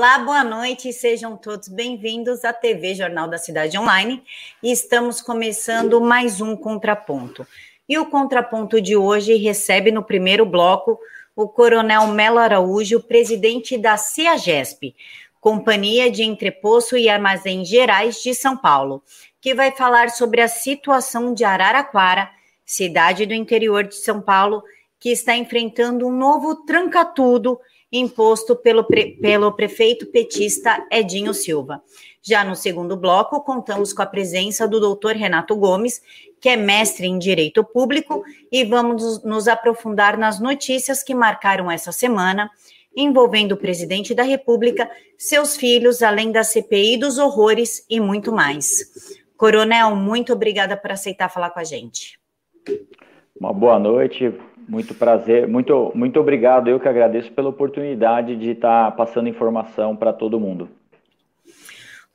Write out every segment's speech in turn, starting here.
Olá, boa noite, sejam todos bem-vindos à TV Jornal da Cidade Online. E estamos começando mais um contraponto. E o contraponto de hoje recebe no primeiro bloco o Coronel Melo Araújo, presidente da CEAGESP, Companhia de Entreposto e Armazéns Gerais de São Paulo, que vai falar sobre a situação de Araraquara, cidade do interior de São Paulo, que está enfrentando um novo tranca-tudo imposto pelo, pre, pelo prefeito petista Edinho Silva. Já no segundo bloco, contamos com a presença do doutor Renato Gomes, que é mestre em Direito Público, e vamos nos aprofundar nas notícias que marcaram essa semana, envolvendo o presidente da República, seus filhos, além da CPI dos horrores e muito mais. Coronel, muito obrigada por aceitar falar com a gente. Uma boa noite, muito prazer, muito, muito obrigado. Eu que agradeço pela oportunidade de estar passando informação para todo mundo.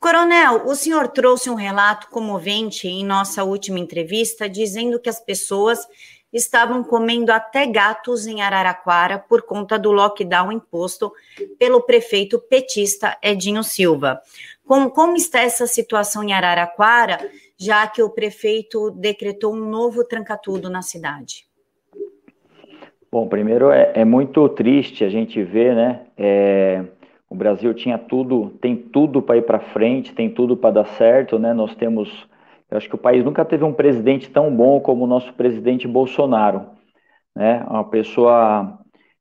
Coronel, o senhor trouxe um relato comovente em nossa última entrevista, dizendo que as pessoas estavam comendo até gatos em Araraquara por conta do lockdown imposto pelo prefeito petista Edinho Silva. Como, como está essa situação em Araraquara, já que o prefeito decretou um novo trancatudo na cidade? Bom, primeiro é, é muito triste a gente ver, né? É, o Brasil tinha tudo, tem tudo para ir para frente, tem tudo para dar certo, né? Nós temos, eu acho que o país nunca teve um presidente tão bom como o nosso presidente Bolsonaro, né? Uma pessoa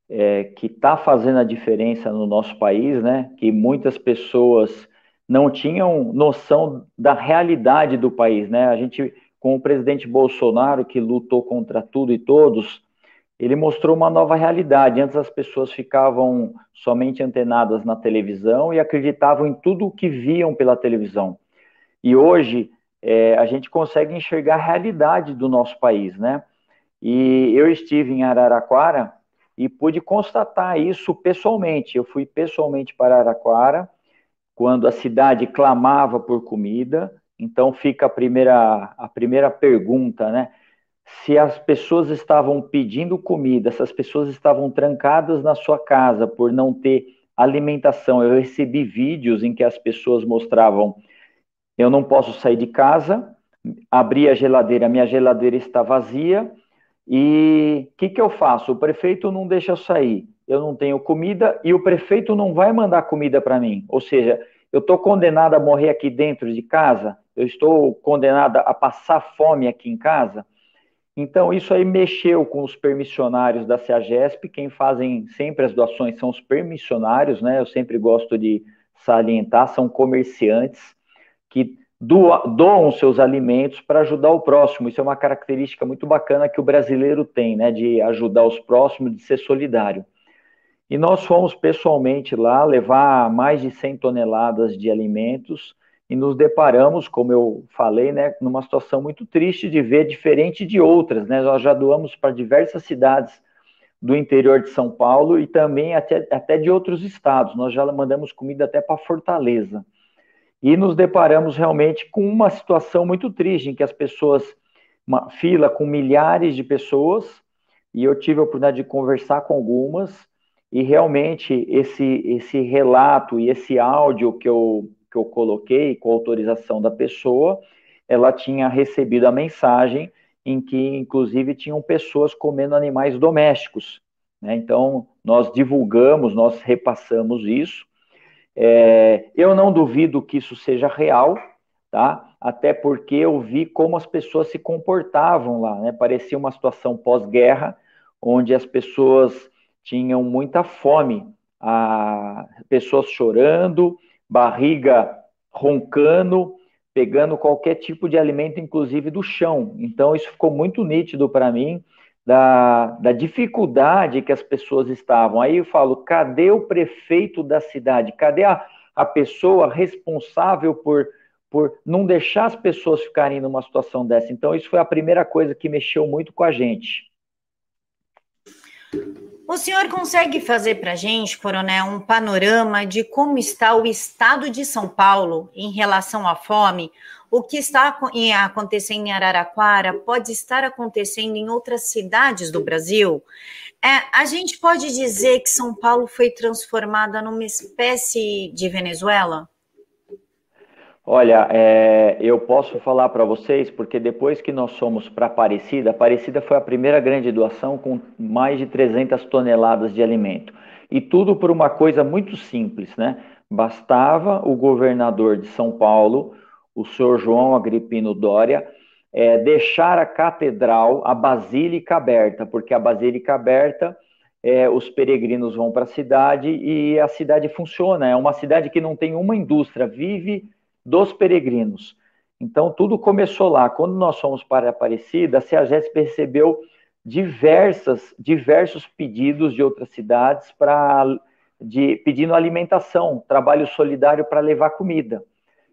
é, que está fazendo a diferença no nosso país, né? Que muitas pessoas não tinham noção da realidade do país, né? A gente, com o presidente Bolsonaro, que lutou contra tudo e todos, ele mostrou uma nova realidade. Antes as pessoas ficavam somente antenadas na televisão e acreditavam em tudo o que viam pela televisão. E hoje é, a gente consegue enxergar a realidade do nosso país, né? E eu estive em Araraquara e pude constatar isso pessoalmente. Eu fui pessoalmente para Araraquara quando a cidade clamava por comida. Então fica a primeira a primeira pergunta, né? Se as pessoas estavam pedindo comida, se as pessoas estavam trancadas na sua casa por não ter alimentação. Eu recebi vídeos em que as pessoas mostravam: eu não posso sair de casa, abri a geladeira, minha geladeira está vazia, e o que, que eu faço? O prefeito não deixa eu sair, eu não tenho comida e o prefeito não vai mandar comida para mim. Ou seja, eu estou condenada a morrer aqui dentro de casa, eu estou condenada a passar fome aqui em casa. Então, isso aí mexeu com os permissionários da CEAGESP, quem fazem sempre as doações são os permissionários, né? Eu sempre gosto de salientar, são comerciantes que doam seus alimentos para ajudar o próximo. Isso é uma característica muito bacana que o brasileiro tem, né? De ajudar os próximos, de ser solidário. E nós fomos pessoalmente lá levar mais de 100 toneladas de alimentos e nos deparamos, como eu falei, né, numa situação muito triste de ver diferente de outras, né? Nós já doamos para diversas cidades do interior de São Paulo e também até, até de outros estados. Nós já mandamos comida até para Fortaleza. E nos deparamos realmente com uma situação muito triste, em que as pessoas, uma fila com milhares de pessoas, e eu tive a oportunidade de conversar com algumas, e realmente esse, esse relato e esse áudio que eu que eu coloquei com autorização da pessoa, ela tinha recebido a mensagem em que, inclusive, tinham pessoas comendo animais domésticos. Né? Então, nós divulgamos, nós repassamos isso. É, eu não duvido que isso seja real, tá? Até porque eu vi como as pessoas se comportavam lá, né? Parecia uma situação pós-guerra, onde as pessoas tinham muita fome a pessoas chorando, barriga roncando, pegando qualquer tipo de alimento, inclusive do chão. Então, isso ficou muito nítido para mim, da, da dificuldade que as pessoas estavam. Aí eu falo, cadê o prefeito da cidade? Cadê a, a pessoa responsável por, por não deixar as pessoas ficarem numa situação dessa? Então, isso foi a primeira coisa que mexeu muito com a gente. O senhor consegue fazer para a gente, Coronel, um panorama de como está o estado de São Paulo em relação à fome? O que está acontecendo em Araraquara pode estar acontecendo em outras cidades do Brasil? É, a gente pode dizer que São Paulo foi transformada numa espécie de Venezuela? Olha, é, eu posso falar para vocês, porque depois que nós somos para Aparecida, Aparecida foi a primeira grande doação com mais de 300 toneladas de alimento. E tudo por uma coisa muito simples, né? Bastava o governador de São Paulo, o senhor João Agripino Dória, é, deixar a catedral, a basílica aberta, porque a basílica aberta, é, os peregrinos vão para a cidade e a cidade funciona. É uma cidade que não tem uma indústria, vive dos peregrinos. Então, tudo começou lá. Quando nós fomos para Aparecida, a CEAGESP recebeu diversas, diversos pedidos de outras cidades para de pedindo alimentação, trabalho solidário para levar comida.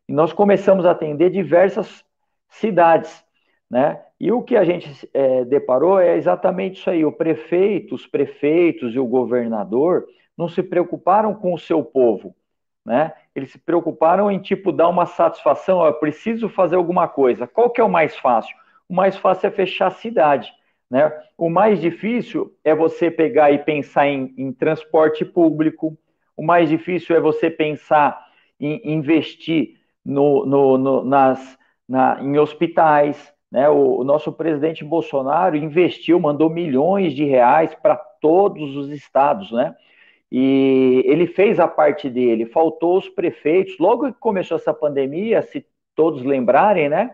E nós começamos a atender diversas cidades, né? E o que a gente é, deparou é exatamente isso aí. O prefeito, os prefeitos e o governador não se preocuparam com o seu povo, né? Eles se preocuparam em tipo dar uma satisfação, ó, eu preciso fazer alguma coisa. Qual que é o mais fácil? O mais fácil é fechar a cidade, né? O mais difícil é você pegar e pensar em, em transporte público. O mais difícil é você pensar em investir no, no, no nas, na, em hospitais. Né? O, o nosso presidente Bolsonaro investiu, mandou milhões de reais para todos os estados, né? E ele fez a parte dele, faltou os prefeitos. Logo que começou essa pandemia, se todos lembrarem, né?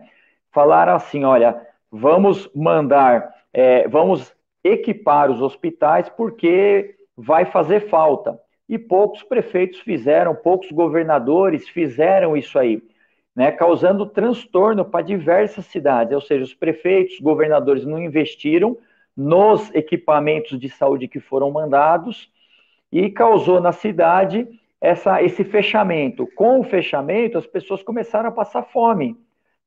Falaram assim: olha, vamos mandar, é, vamos equipar os hospitais porque vai fazer falta. E poucos prefeitos fizeram, poucos governadores fizeram isso aí, né? Causando transtorno para diversas cidades. Ou seja, os prefeitos, governadores não investiram nos equipamentos de saúde que foram mandados e causou na cidade essa, esse fechamento. Com o fechamento, as pessoas começaram a passar fome,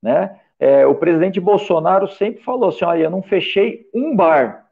né? É, o presidente Bolsonaro sempre falou assim: olha, eu não fechei um bar,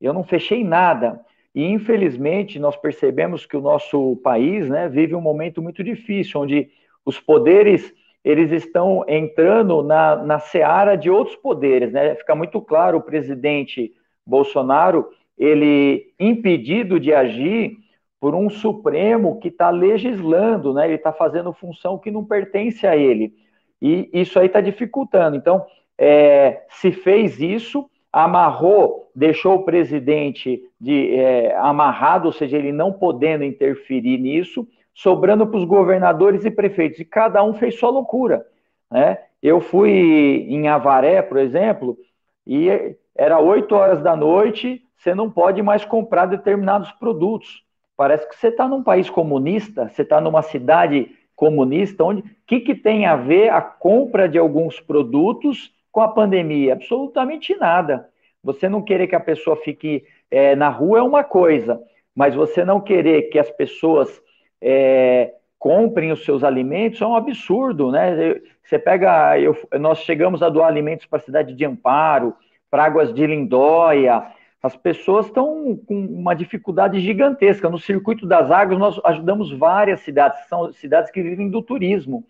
eu não fechei nada. E infelizmente nós percebemos que o nosso país, né, vive um momento muito difícil, onde os poderes eles estão entrando na, na seara de outros poderes, né? Fica muito claro o presidente Bolsonaro ele impedido de agir por um Supremo que está legislando, né? Ele está fazendo função que não pertence a ele. E isso aí está dificultando. Então, é, se fez isso, amarrou, deixou o presidente de, é, amarrado, ou seja, ele não podendo interferir nisso, sobrando para os governadores e prefeitos. E cada um fez sua loucura. Né? Eu fui em Avaré, por exemplo, e era 8 horas da noite, você não pode mais comprar determinados produtos. Parece que você está num país comunista, você está numa cidade comunista, onde o que, que tem a ver a compra de alguns produtos com a pandemia? Absolutamente nada. Você não querer que a pessoa fique é, na rua é uma coisa, mas você não querer que as pessoas é, comprem os seus alimentos é um absurdo, né? Você pega, eu, nós chegamos a doar alimentos para a cidade de Amparo, para Águas de Lindóia, as pessoas estão com uma dificuldade gigantesca. No circuito das águas, nós ajudamos várias cidades, são cidades que vivem do turismo.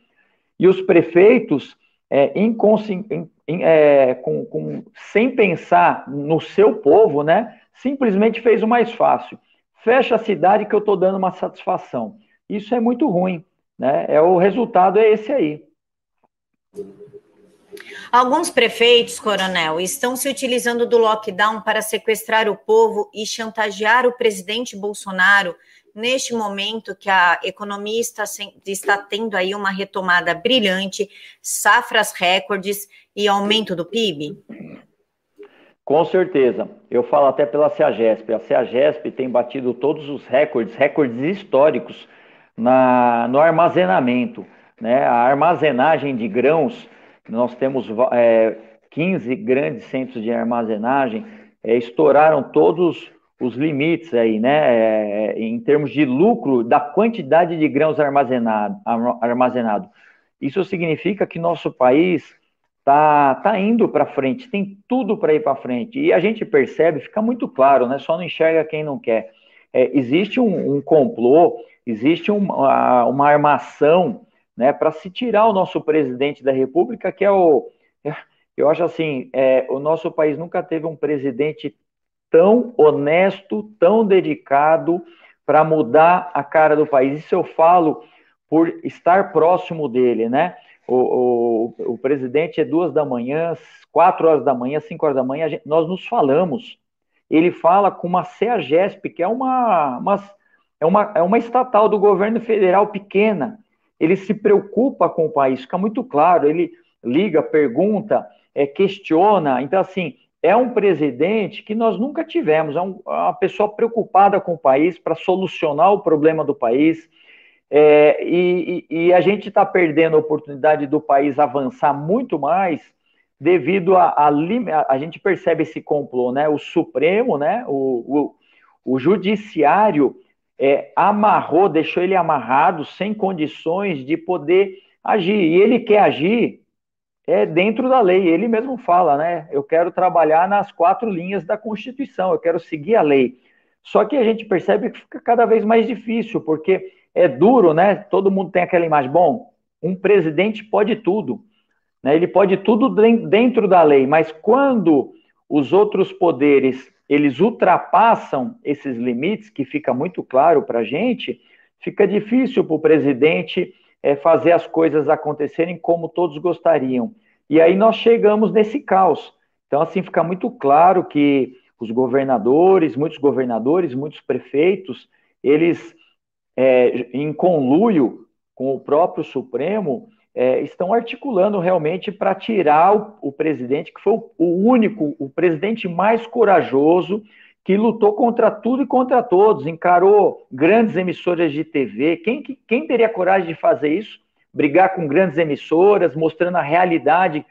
E os prefeitos, é, em, em, é, com, com, sem pensar no seu povo, né, simplesmente fez o mais fácil. Fecha a cidade que eu estou dando uma satisfação. Isso é muito ruim. Né? É, o resultado é esse aí. Alguns prefeitos, coronel, estão se utilizando do lockdown para sequestrar o povo e chantagear o presidente Bolsonaro neste momento que a economia está, está tendo aí uma retomada brilhante, safras recordes e aumento do PIB? Com certeza. Eu falo até pela CEAGESP. A CEAGESP tem batido todos os recordes, recordes históricos na, no armazenamento. Né? A armazenagem de grãos, nós temos é, 15 grandes centros de armazenagem, é, estouraram todos os limites aí, né? É, em termos de lucro da quantidade de grãos armazenado, armazenado. Isso significa que nosso país tá, tá indo para frente, tem tudo para ir para frente. E a gente percebe, fica muito claro, né? Só não enxerga quem não quer. É, existe um, um, complô, existe uma, uma armação né, para se tirar o nosso presidente da República, que é o. Eu acho assim, é, o nosso país nunca teve um presidente tão honesto, tão dedicado para mudar a cara do país. Isso eu falo por estar próximo dele, né? O, o, o presidente é duas da manhã, quatro horas da manhã, cinco horas da manhã, gente, nós nos falamos. Ele fala com uma CEAGESP, que é uma, uma, é, uma, é uma estatal do governo federal pequena. Ele se preocupa com o país, fica muito claro. Ele liga, pergunta, é, questiona. Então, assim, é um presidente que nós nunca tivemos, é, um, é uma pessoa preocupada com o país para solucionar o problema do país é, e, e, a gente está perdendo a oportunidade do país avançar muito mais devido a, a, a, gente percebe esse complô, né? O Supremo, né? O, o, o Judiciário é, amarrou, deixou ele amarrado, sem condições de poder agir. E ele quer agir é dentro da lei. Ele mesmo fala, né? Eu quero trabalhar nas quatro linhas da Constituição, eu quero seguir a lei. Só que a gente percebe que fica cada vez mais difícil, porque é duro, né? Todo mundo tem aquela imagem. Bom, um presidente pode tudo, né? Ele pode tudo dentro da lei, mas quando os outros poderes eles ultrapassam esses limites, que fica muito claro para a gente, fica difícil para o presidente é, fazer as coisas acontecerem como todos gostariam. E aí nós chegamos nesse caos. Então, assim, fica muito claro que os governadores, muitos governadores, muitos prefeitos, eles é, em conluio com o próprio Supremo, é, estão articulando realmente para tirar o, o, presidente, que foi o, o, único, o presidente mais corajoso, que lutou contra tudo e contra todos, encarou grandes emissoras de TV. Quem, quem teria coragem de fazer isso? Brigar com grandes emissoras, mostrando a realidade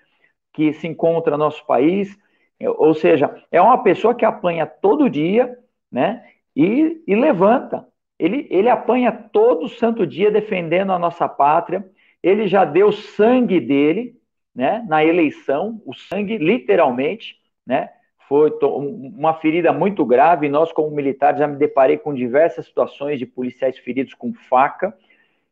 que se encontra no nosso país. Ou seja, é uma pessoa que apanha todo dia, né? E, e levanta. Ele, ele apanha todo santo dia defendendo a nossa pátria. Ele já deu sangue dele, né, na eleição, o sangue, literalmente, né? Foi uma ferida muito grave. Nós, como militares, já me deparei com diversas situações de policiais feridos com faca.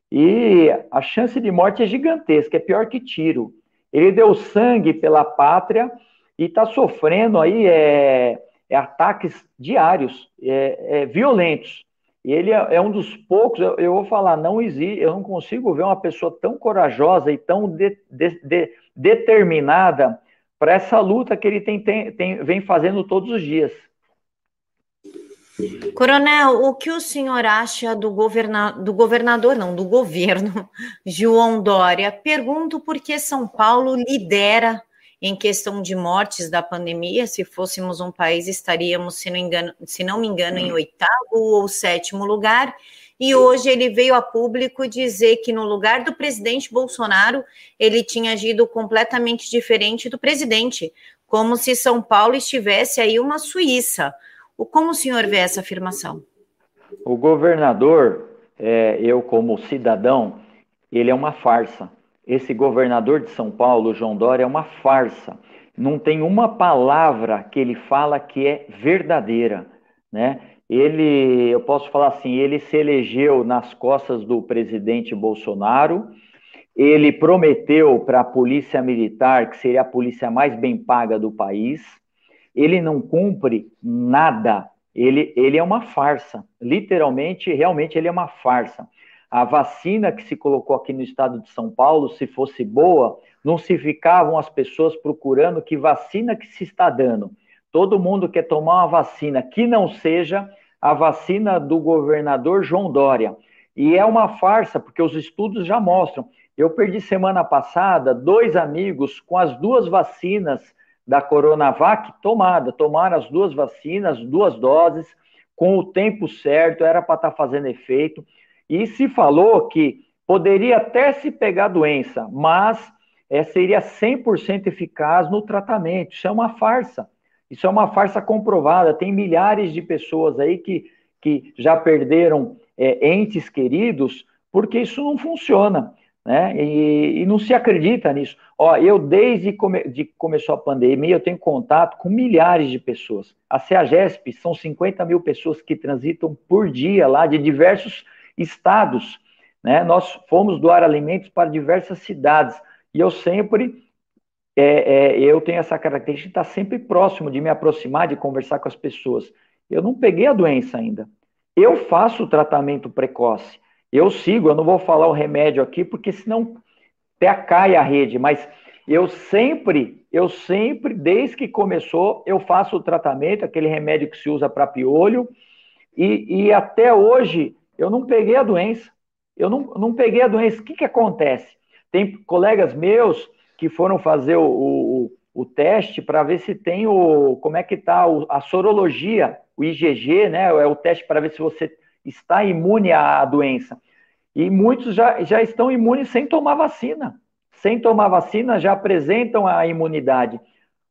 E a chance de morte é gigantesca, é pior que tiro. Ele deu sangue pela pátria e está sofrendo aí é, é ataques diários, é, é, violentos ele é, é um dos poucos, eu, eu, vou falar, não existe, eu não consigo ver uma pessoa tão corajosa e tão de, de, de, determinada para essa luta que ele tem, tem, tem, vem fazendo todos os dias. Coronel, o que o senhor acha do, governa do governador, não, do governo, João Dória? Pergunto por que São Paulo lidera em questão de mortes da pandemia, se fôssemos um país, estaríamos, se não, engano, se não me engano, em oitavo ou sétimo lugar. E hoje ele veio a público dizer que no lugar do presidente Bolsonaro, ele tinha agido completamente diferente do presidente, como se São Paulo estivesse aí uma Suíça. Como o senhor vê essa afirmação? O governador, é, eu como cidadão, ele é uma farsa esse governador de São Paulo, João Dória, é uma farsa. Não tem uma palavra que ele fala que é verdadeira, né? Ele, eu posso falar assim, ele se elegeu nas costas do presidente Bolsonaro. Ele prometeu para a polícia militar que seria a polícia mais bem paga do país. Ele não cumpre nada. Ele, ele é uma farsa. Literalmente, realmente, ele é uma farsa a vacina que se colocou aqui no estado de São Paulo, se fosse boa, não se ficavam as pessoas procurando que vacina que se está dando. Todo mundo quer tomar uma vacina que não seja a vacina do governador João Dória. E é uma farsa, porque os estudos já mostram. Eu perdi semana passada dois amigos com as duas vacinas da Coronavac tomada, tomaram as duas vacinas, duas doses, com o tempo certo, era para estar tá fazendo efeito. E se falou que poderia até se pegar doença, mas é, seria 100% eficaz no tratamento. Isso é uma farsa. Isso é uma farsa comprovada. Tem milhares de pessoas aí que, que já perderam é, entes queridos porque isso não funciona né? E, e, não se acredita nisso. Ó, eu desde come, de começou a pandemia, eu tenho contato com milhares de pessoas. A CEAGESP são 50 mil pessoas que transitam por dia lá de diversos estados, né? Nós fomos doar alimentos para diversas cidades e eu sempre é, é, eu tenho essa característica de estar sempre próximo, de me aproximar, de conversar com as pessoas. Eu não peguei a doença ainda. Eu faço o tratamento precoce. Eu sigo, eu não vou falar o remédio aqui, porque senão até cai a rede, mas eu sempre, eu sempre, desde que começou, eu faço o tratamento, aquele remédio que se usa para piolho, e, e, até hoje eu não peguei a doença. Eu não, não peguei a doença. O que, que acontece? Tem colegas meus que foram fazer o, o, o teste para ver se tem o. como é que está a sorologia, o IgG, né? É o teste para ver se você está imune à doença. E muitos já, já estão imunes sem tomar vacina. Sem tomar vacina, já apresentam a imunidade.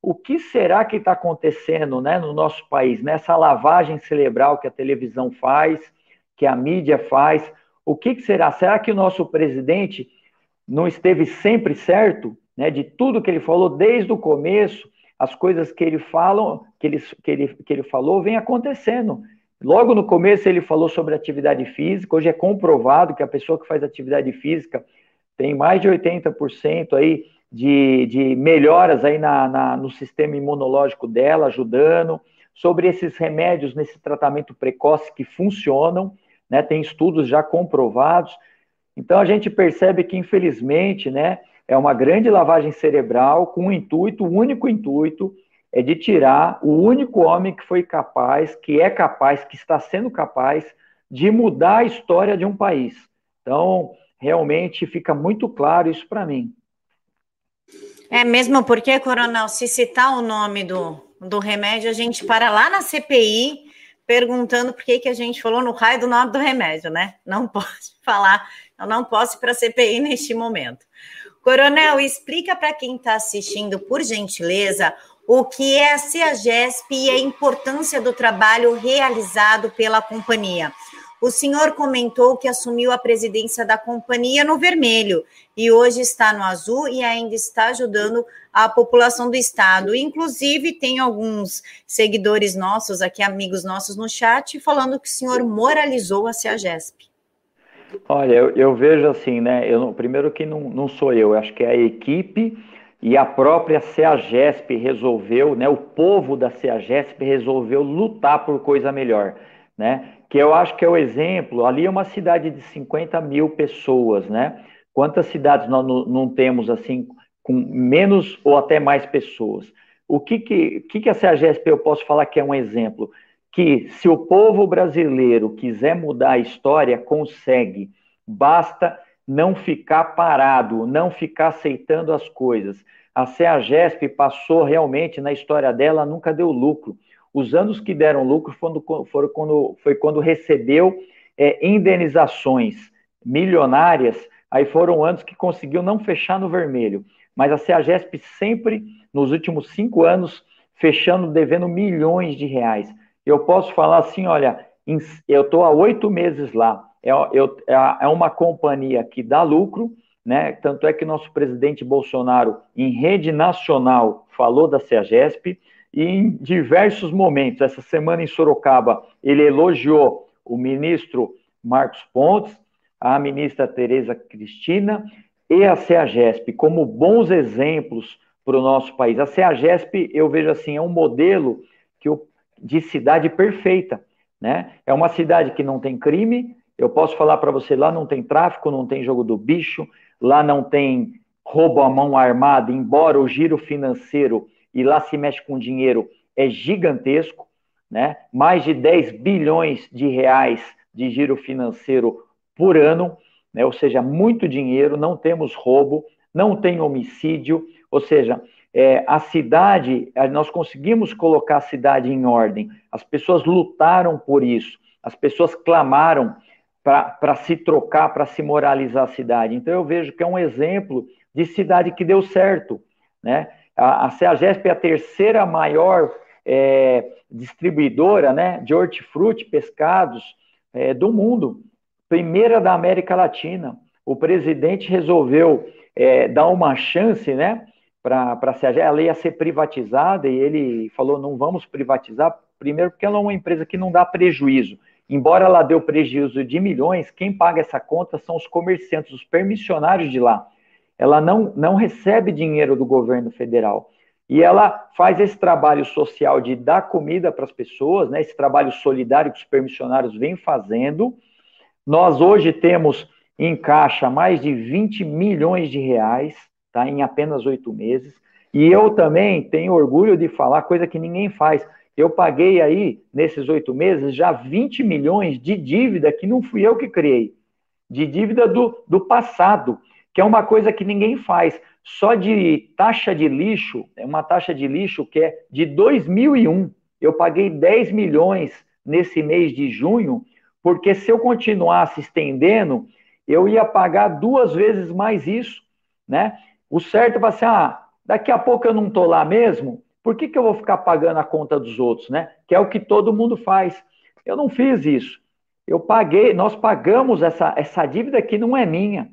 O que será que está acontecendo né, no nosso país, nessa lavagem cerebral que a televisão faz, que a mídia faz? O que, que será? Será que o nosso presidente não esteve sempre certo né, de tudo que ele falou desde o começo? As coisas que ele, falam, que ele, que ele, que ele falou vem acontecendo. Logo no começo ele falou sobre atividade física, hoje é comprovado que a pessoa que faz atividade física tem mais de 80% aí de, de melhoras aí na, na, no sistema imunológico dela, ajudando, sobre esses remédios nesse tratamento precoce que funcionam, né, tem estudos já comprovados, então a gente percebe que infelizmente, né, é uma grande lavagem cerebral com um intuito, o um único intuito, é de tirar o único homem que foi capaz, que é capaz, que está sendo capaz de mudar a história de um país. Então, realmente fica muito claro isso para mim. É mesmo porque, Coronel, se citar o nome do, do remédio, a gente para lá na CPI perguntando por que, que a gente falou no raio do nome do remédio, né? Não posso falar, eu não posso ir para a CPI neste momento. Coronel, explica para quem está assistindo, por gentileza, o que é a CEAGESP e a importância do trabalho realizado pela companhia. O senhor comentou que assumiu a presidência da companhia no vermelho e hoje está no azul e ainda está ajudando a população do estado. Inclusive, tem alguns seguidores nossos aqui, amigos nossos no chat, falando que o senhor moralizou a CEAGESP. Olha, eu, eu vejo assim, né? Eu, primeiro que não, não sou eu, acho que é a equipe e a própria CEAGESP resolveu, né, o povo da CEAGESP resolveu lutar por coisa melhor, né, que eu acho que é o exemplo, ali é uma cidade de 50 mil pessoas, né, quantas cidades nós não temos, assim, com menos ou até mais pessoas? O que que, que, que a CEAGESP eu posso falar que é um exemplo? Que se o povo brasileiro quiser mudar a história, consegue, basta não ficar parado, não ficar aceitando as coisas. A CEAGESP passou realmente, na história dela, nunca deu lucro. Os anos que deram lucro foram, foram quando, foi quando recebeu é, indenizações milionárias, aí foram anos que conseguiu não fechar no vermelho. Mas a CEAGESP sempre, nos últimos cinco anos, fechando, devendo milhões de reais. Eu posso falar assim, olha, eu estou há oito meses lá, é, eu, é, é uma companhia que dá lucro, né? Tanto é que nosso presidente Bolsonaro, em rede nacional, falou da CEAGESP, e em diversos momentos, essa semana em Sorocaba, ele elogiou o ministro Marcos Pontes, a ministra Tereza Cristina e a CEAGESP como bons exemplos para o nosso país. A CEAGESP, eu vejo assim, é um modelo que eu, de cidade perfeita. Né? É uma cidade que não tem crime, eu posso falar para você, lá não tem tráfico, não tem jogo do bicho, lá não tem roubo à mão armada, embora o giro financeiro e lá se mexe com dinheiro é gigantesco, né? Mais de 10 bilhões de reais de giro financeiro por ano, né? Ou seja, muito dinheiro, não temos roubo, não tem homicídio, ou seja, é, a cidade, nós conseguimos colocar a cidade em ordem. As pessoas lutaram por isso, as pessoas clamaram para se trocar, para se moralizar a cidade. Então eu vejo que é um exemplo de cidade que deu certo. Né? A, a CEAGESP é a terceira maior é, distribuidora né, de hortifruti, pescados é, do mundo, primeira da América Latina. O presidente resolveu é, dar uma chance né, para a CEAGESP, ela ia ser privatizada e ele falou, não vamos privatizar, primeiro porque ela é uma empresa que não dá prejuízo. Embora ela o prejuízo de milhões, quem paga essa conta são os comerciantes, os permissionários de lá. Ela não, não recebe dinheiro do governo federal. E ela faz esse trabalho social de dar comida para as pessoas, né, esse trabalho solidário que os permissionários vêm fazendo. Nós hoje temos em caixa mais de 20 milhões de reais, tá, em apenas oito meses. E eu também tenho orgulho de falar, coisa que ninguém faz. Eu paguei aí, nesses oito meses, já 20 milhões de dívida que não fui eu que criei, de dívida do, do passado, que é uma coisa que ninguém faz. Só de taxa de lixo, é uma taxa de lixo que é de 2001. Eu paguei 10 milhões nesse mês de junho, porque se eu continuasse estendendo, eu ia pagar duas vezes mais isso, né? O certo é assim, ah, daqui a pouco eu não estou lá mesmo, por que, que eu vou ficar pagando a conta dos outros, né? Que é o que todo mundo faz. Eu não fiz isso. Eu paguei, nós pagamos essa, essa dívida que não é minha.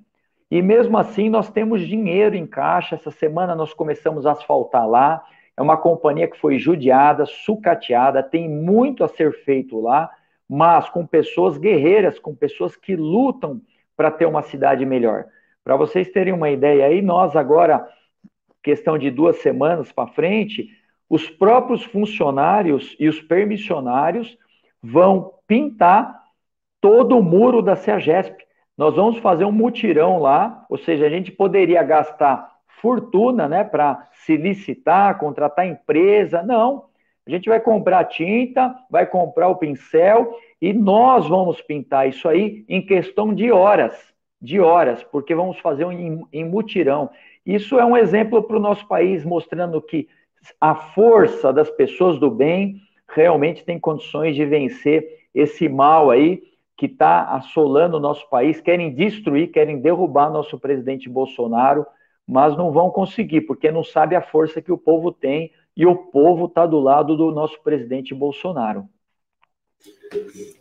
E mesmo assim, nós temos dinheiro em caixa. Essa semana nós começamos a asfaltar lá. É uma companhia que foi judiada, sucateada, tem muito a ser feito lá, mas com pessoas guerreiras, com pessoas que lutam para ter uma cidade melhor. Para vocês terem uma ideia aí, nós agora questão de duas semanas para frente, os próprios funcionários e os permissionários vão pintar todo o muro da CEAGESP. Nós vamos fazer um mutirão lá, ou seja, a gente poderia gastar fortuna, né, para se licitar, contratar empresa. Não, a gente vai comprar tinta, vai comprar o pincel e nós vamos pintar isso aí em questão de horas, de horas, porque vamos fazer um em, mutirão. Isso é um exemplo para o nosso país, mostrando que a força das pessoas do bem realmente tem condições de vencer esse mal aí que está assolando o nosso país, querem destruir, querem derrubar nosso presidente Bolsonaro, mas não vão conseguir, porque não sabe a força que o povo tem e o povo está do lado do nosso presidente Bolsonaro.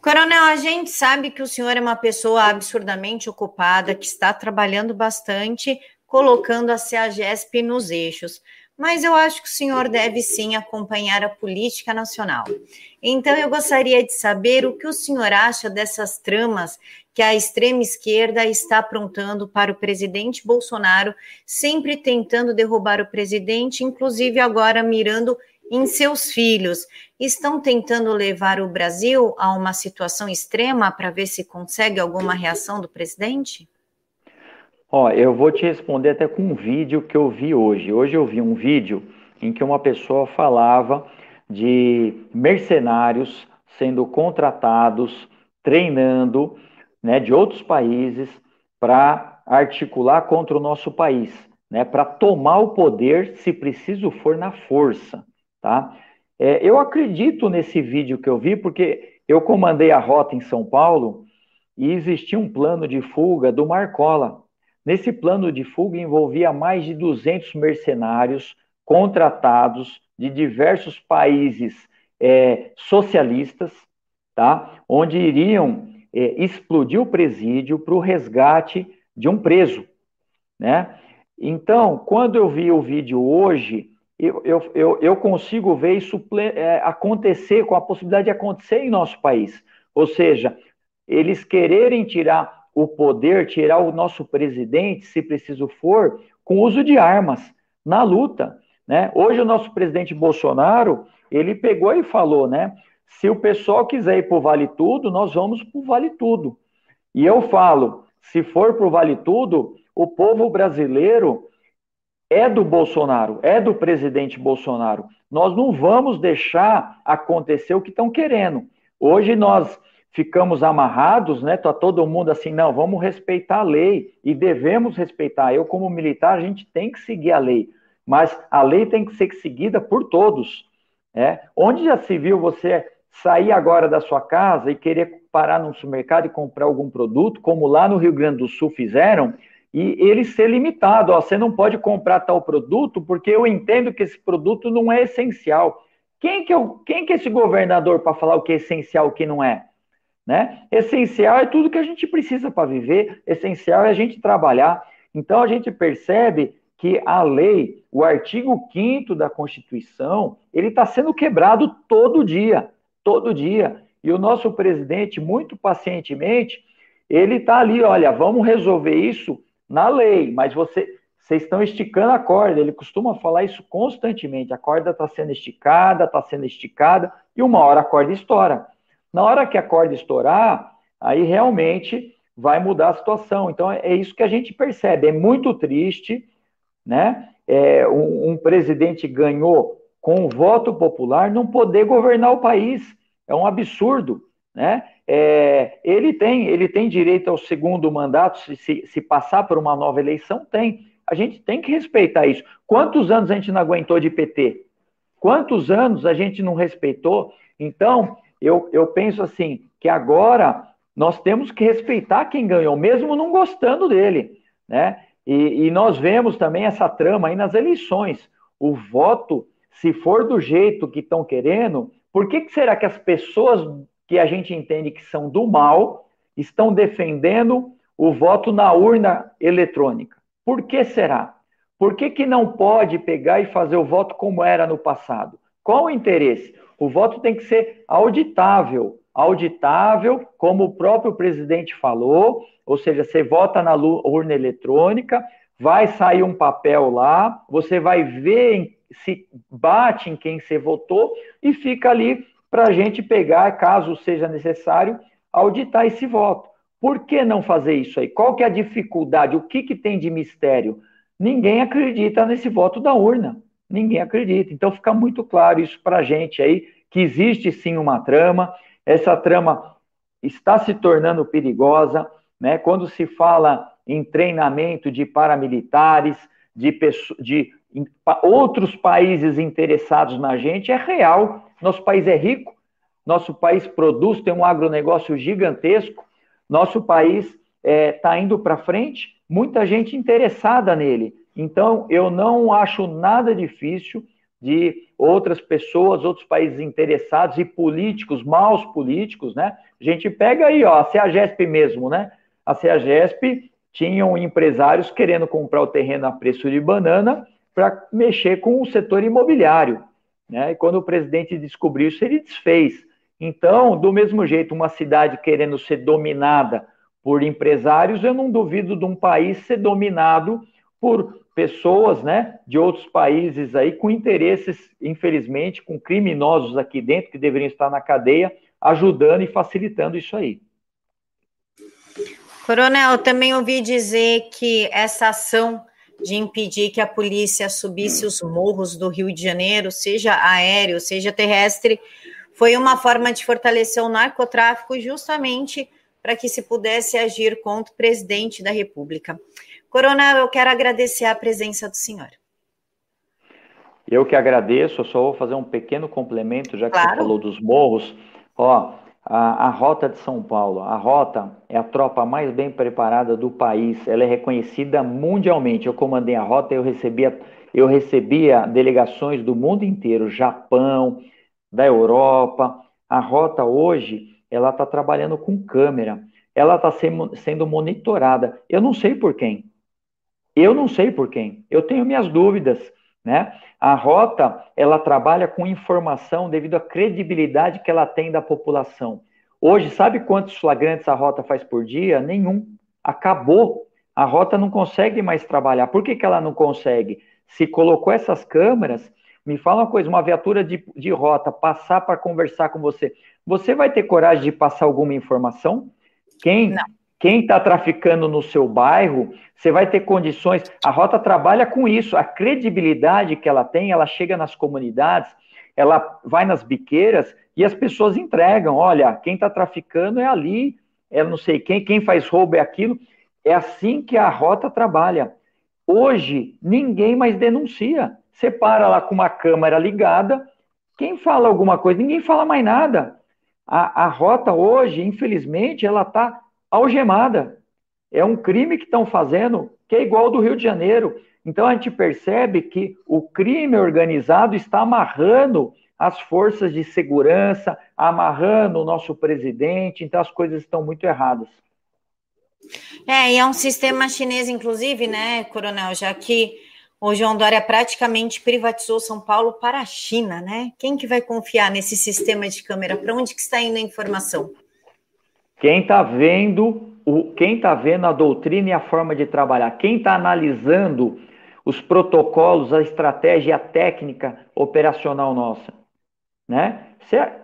Coronel, a gente sabe que o senhor é uma pessoa absurdamente ocupada, que está trabalhando bastante, colocando a CEAGESP nos eixos. Mas eu acho que o senhor deve sim acompanhar a política nacional. Então, eu gostaria de saber o que o senhor acha dessas tramas que a extrema esquerda está aprontando para o presidente Bolsonaro, sempre tentando derrubar o presidente, inclusive agora mirando em seus filhos. Estão tentando levar o Brasil a uma situação extrema para ver se consegue alguma reação do presidente? Ó, eu vou te responder até com um vídeo que eu vi hoje. Hoje eu vi um vídeo em que uma pessoa falava de mercenários sendo contratados, treinando, né, de outros países para articular contra o nosso país, né, para tomar o poder, se preciso for na força, tá? É, eu acredito nesse vídeo que eu vi porque eu comandei a rota em São Paulo e existia um plano de fuga do Marcola, Nesse plano de fuga envolvia mais de 200 mercenários contratados de diversos países é, socialistas, tá? onde iriam é, explodir o presídio para o resgate de um preso. Né? Então, quando eu vi o vídeo hoje, eu, eu, eu, consigo ver isso é, acontecer, com a possibilidade de acontecer em nosso país. Ou seja, eles quererem tirar o poder, tirar o nosso presidente, se preciso for, com uso de armas, na luta. Né? Hoje o nosso presidente Bolsonaro, ele pegou e falou, né? Se o pessoal quiser ir para o Vale Tudo, nós vamos para o Vale Tudo. E eu falo, se for para o Vale Tudo, o povo brasileiro é do Bolsonaro, é do presidente Bolsonaro. Nós não vamos deixar acontecer o que estão querendo. Hoje nós ficamos amarrados, né? Tá todo mundo assim, não, vamos respeitar a lei e devemos respeitar. Eu, como militar, a gente tem que seguir a lei. mas a lei tem que ser seguida por todos. Né? Onde já se viu você sair agora da sua casa e querer parar num supermercado e comprar algum produto, como lá no Rio Grande do Sul fizeram, e ele ser limitado, ó, você não pode comprar tal produto porque eu entendo que esse produto não é essencial. Quem que, é, quem que esse governador para falar o que é essencial e o que não é? Né? Essencial é tudo que a gente precisa para viver, essencial é a gente trabalhar. Então a gente percebe que a lei, o artigo 5 da Constituição, ele está sendo quebrado todo dia, todo dia. E o nosso presidente, muito pacientemente, ele está ali, olha, vamos resolver isso na lei, mas você, vocês estão esticando a corda. Ele costuma falar isso constantemente. A corda está sendo esticada, está sendo esticada, e uma hora a corda estoura. Na hora que a corda estourar, aí realmente vai mudar a situação. Então é isso que a gente percebe. É muito triste, né? É, um, um presidente ganhou com o voto popular não poder governar o país. É um absurdo, né? É, ele tem ele tem direito ao segundo mandato se, se, se passar por uma nova eleição tem. A gente tem que respeitar isso. Quantos anos a gente não aguentou de PT? Quantos anos a gente não respeitou? Então, eu, eu penso assim, que agora nós temos que respeitar quem ganhou, mesmo não gostando dele, né? E, e nós vemos também essa trama aí nas eleições. O voto, se for do jeito que estão querendo, por que, que será que as pessoas que a gente entende que são do mal estão defendendo o voto na urna eletrônica? Por que será? Por que, que não pode pegar e fazer o voto como era no passado? Qual o interesse? O voto tem que ser auditável. Auditável, como o próprio presidente falou, ou seja, você vota na urna eletrônica, vai sair um papel lá, você vai ver se bate em quem você votou e fica ali para a gente pegar, caso seja necessário, auditar esse voto. Por que não fazer isso aí? Qual que é a dificuldade? O que, que tem de mistério? Ninguém acredita nesse voto da urna. Ninguém acredita. Então fica muito claro isso para a gente aí, que existe sim uma trama, essa trama está se tornando perigosa, né? Quando se fala em treinamento de paramilitares, de, de outros países interessados na gente, é real. Nosso país é rico, nosso país produz, tem um agronegócio gigantesco, nosso país está é, tá indo para frente, muita gente interessada nele. Então, eu não acho nada difícil de outras pessoas, outros países interessados e políticos, maus políticos, né? A gente pega aí, ó, a CEAGESP mesmo, né? A CEAGESP tinham empresários querendo comprar o terreno a preço de banana para mexer com o setor imobiliário, né? E quando o presidente descobriu isso, ele desfez. Então, do mesmo jeito, uma cidade querendo ser dominada por empresários, eu não duvido de um país ser dominado por pessoas, né, de outros países aí com interesses, infelizmente, com criminosos aqui dentro que deveriam estar na cadeia, ajudando e facilitando isso aí. Coronel, também ouvi dizer que essa ação de impedir que a polícia subisse os morros do Rio de Janeiro, seja aéreo, seja terrestre, foi uma forma de fortalecer o narcotráfico justamente para que se pudesse agir contra o presidente da República. Coronel, eu quero agradecer a presença do senhor. Eu que agradeço, eu só vou fazer um pequeno complemento, já que claro. você falou dos morros. Ó, a, a, Rota de São Paulo, a Rota é a tropa mais bem preparada do país, ela é reconhecida mundialmente. Eu comandei a Rota, eu recebia, eu recebia delegações do mundo inteiro, Japão, da Europa. A Rota hoje, ela está trabalhando com câmera, ela está sendo monitorada. Eu não sei por quem, eu não sei por quem. Eu tenho minhas dúvidas, né? A rota, ela trabalha com informação devido à credibilidade que ela tem da população. Hoje, sabe quantos flagrantes a rota faz por dia? Nenhum. Acabou. A rota não consegue mais trabalhar. Por que, que ela não consegue? Se colocou essas câmeras, me fala uma coisa, uma viatura de, de rota passar para conversar com você, você vai ter coragem de passar alguma informação? Quem não quem está traficando no seu bairro, você vai ter condições. A rota trabalha com isso, a credibilidade que ela tem, ela chega nas comunidades, ela vai nas biqueiras e as pessoas entregam. Olha, quem está traficando é ali, é não sei quem, quem faz roubo é aquilo. É assim que a rota trabalha. Hoje, ninguém mais denuncia. Você para lá com uma câmera ligada, quem fala alguma coisa? Ninguém fala mais nada. A, a rota hoje, infelizmente, ela está algemada. É um crime que estão fazendo que é igual ao do Rio de Janeiro. Então a gente percebe que o crime organizado está amarrando as forças de segurança, amarrando o nosso presidente, então as coisas estão muito erradas. É, e é um sistema chinês, inclusive, né, Coronel, já que o João Dória praticamente privatizou São Paulo para a China, né? Quem que vai confiar nesse sistema de câmera? Para onde que está indo a informação? Quem está vendo, o, quem está vendo a doutrina e a forma de trabalhar, quem está analisando os protocolos, a estratégia, a técnica operacional nossa, né?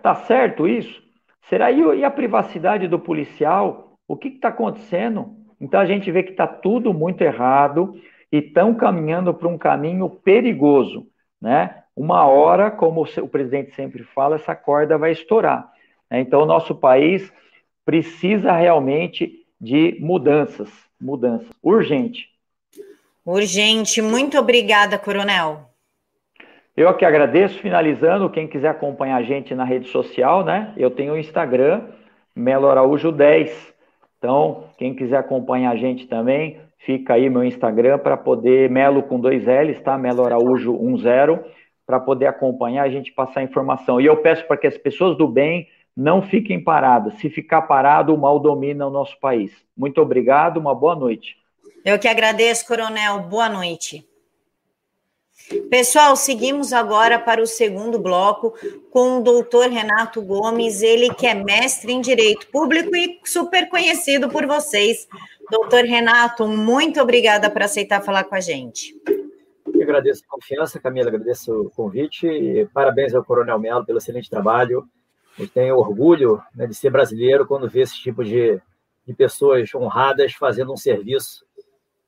Tá certo isso? Será e a privacidade do policial? O que está acontecendo? Então a gente vê que está tudo muito errado e estão caminhando para um caminho perigoso, né? Uma hora, como o presidente sempre fala, essa corda vai estourar. Né? Então o nosso país precisa realmente de mudanças, mudanças, urgente. Urgente. Muito obrigada, Coronel. Eu que agradeço. Finalizando, quem quiser acompanhar a gente na rede social, né? Eu tenho o Instagram, Melo Araújo 10. Então, quem quiser acompanhar a gente também, fica aí meu Instagram para poder, Melo com dois L's, tá? Melo Araújo 10, para poder acompanhar a gente passar informação. E eu peço para que as pessoas do bem não fiquem paradas. Se ficar parado, o mal domina o nosso país. Muito obrigado, uma boa noite. Eu que agradeço, Coronel. Boa noite. Pessoal, seguimos agora para o segundo bloco com o doutor Renato Gomes, ele que é mestre em Direito Público e super conhecido por vocês. Doutor Renato, muito obrigada por aceitar falar com a gente. Eu agradeço a confiança, Camila, agradeço o convite e parabéns ao Coronel Melo pelo excelente trabalho. Eu tenho orgulho né, de ser brasileiro quando vê esse tipo de, de pessoas honradas fazendo um serviço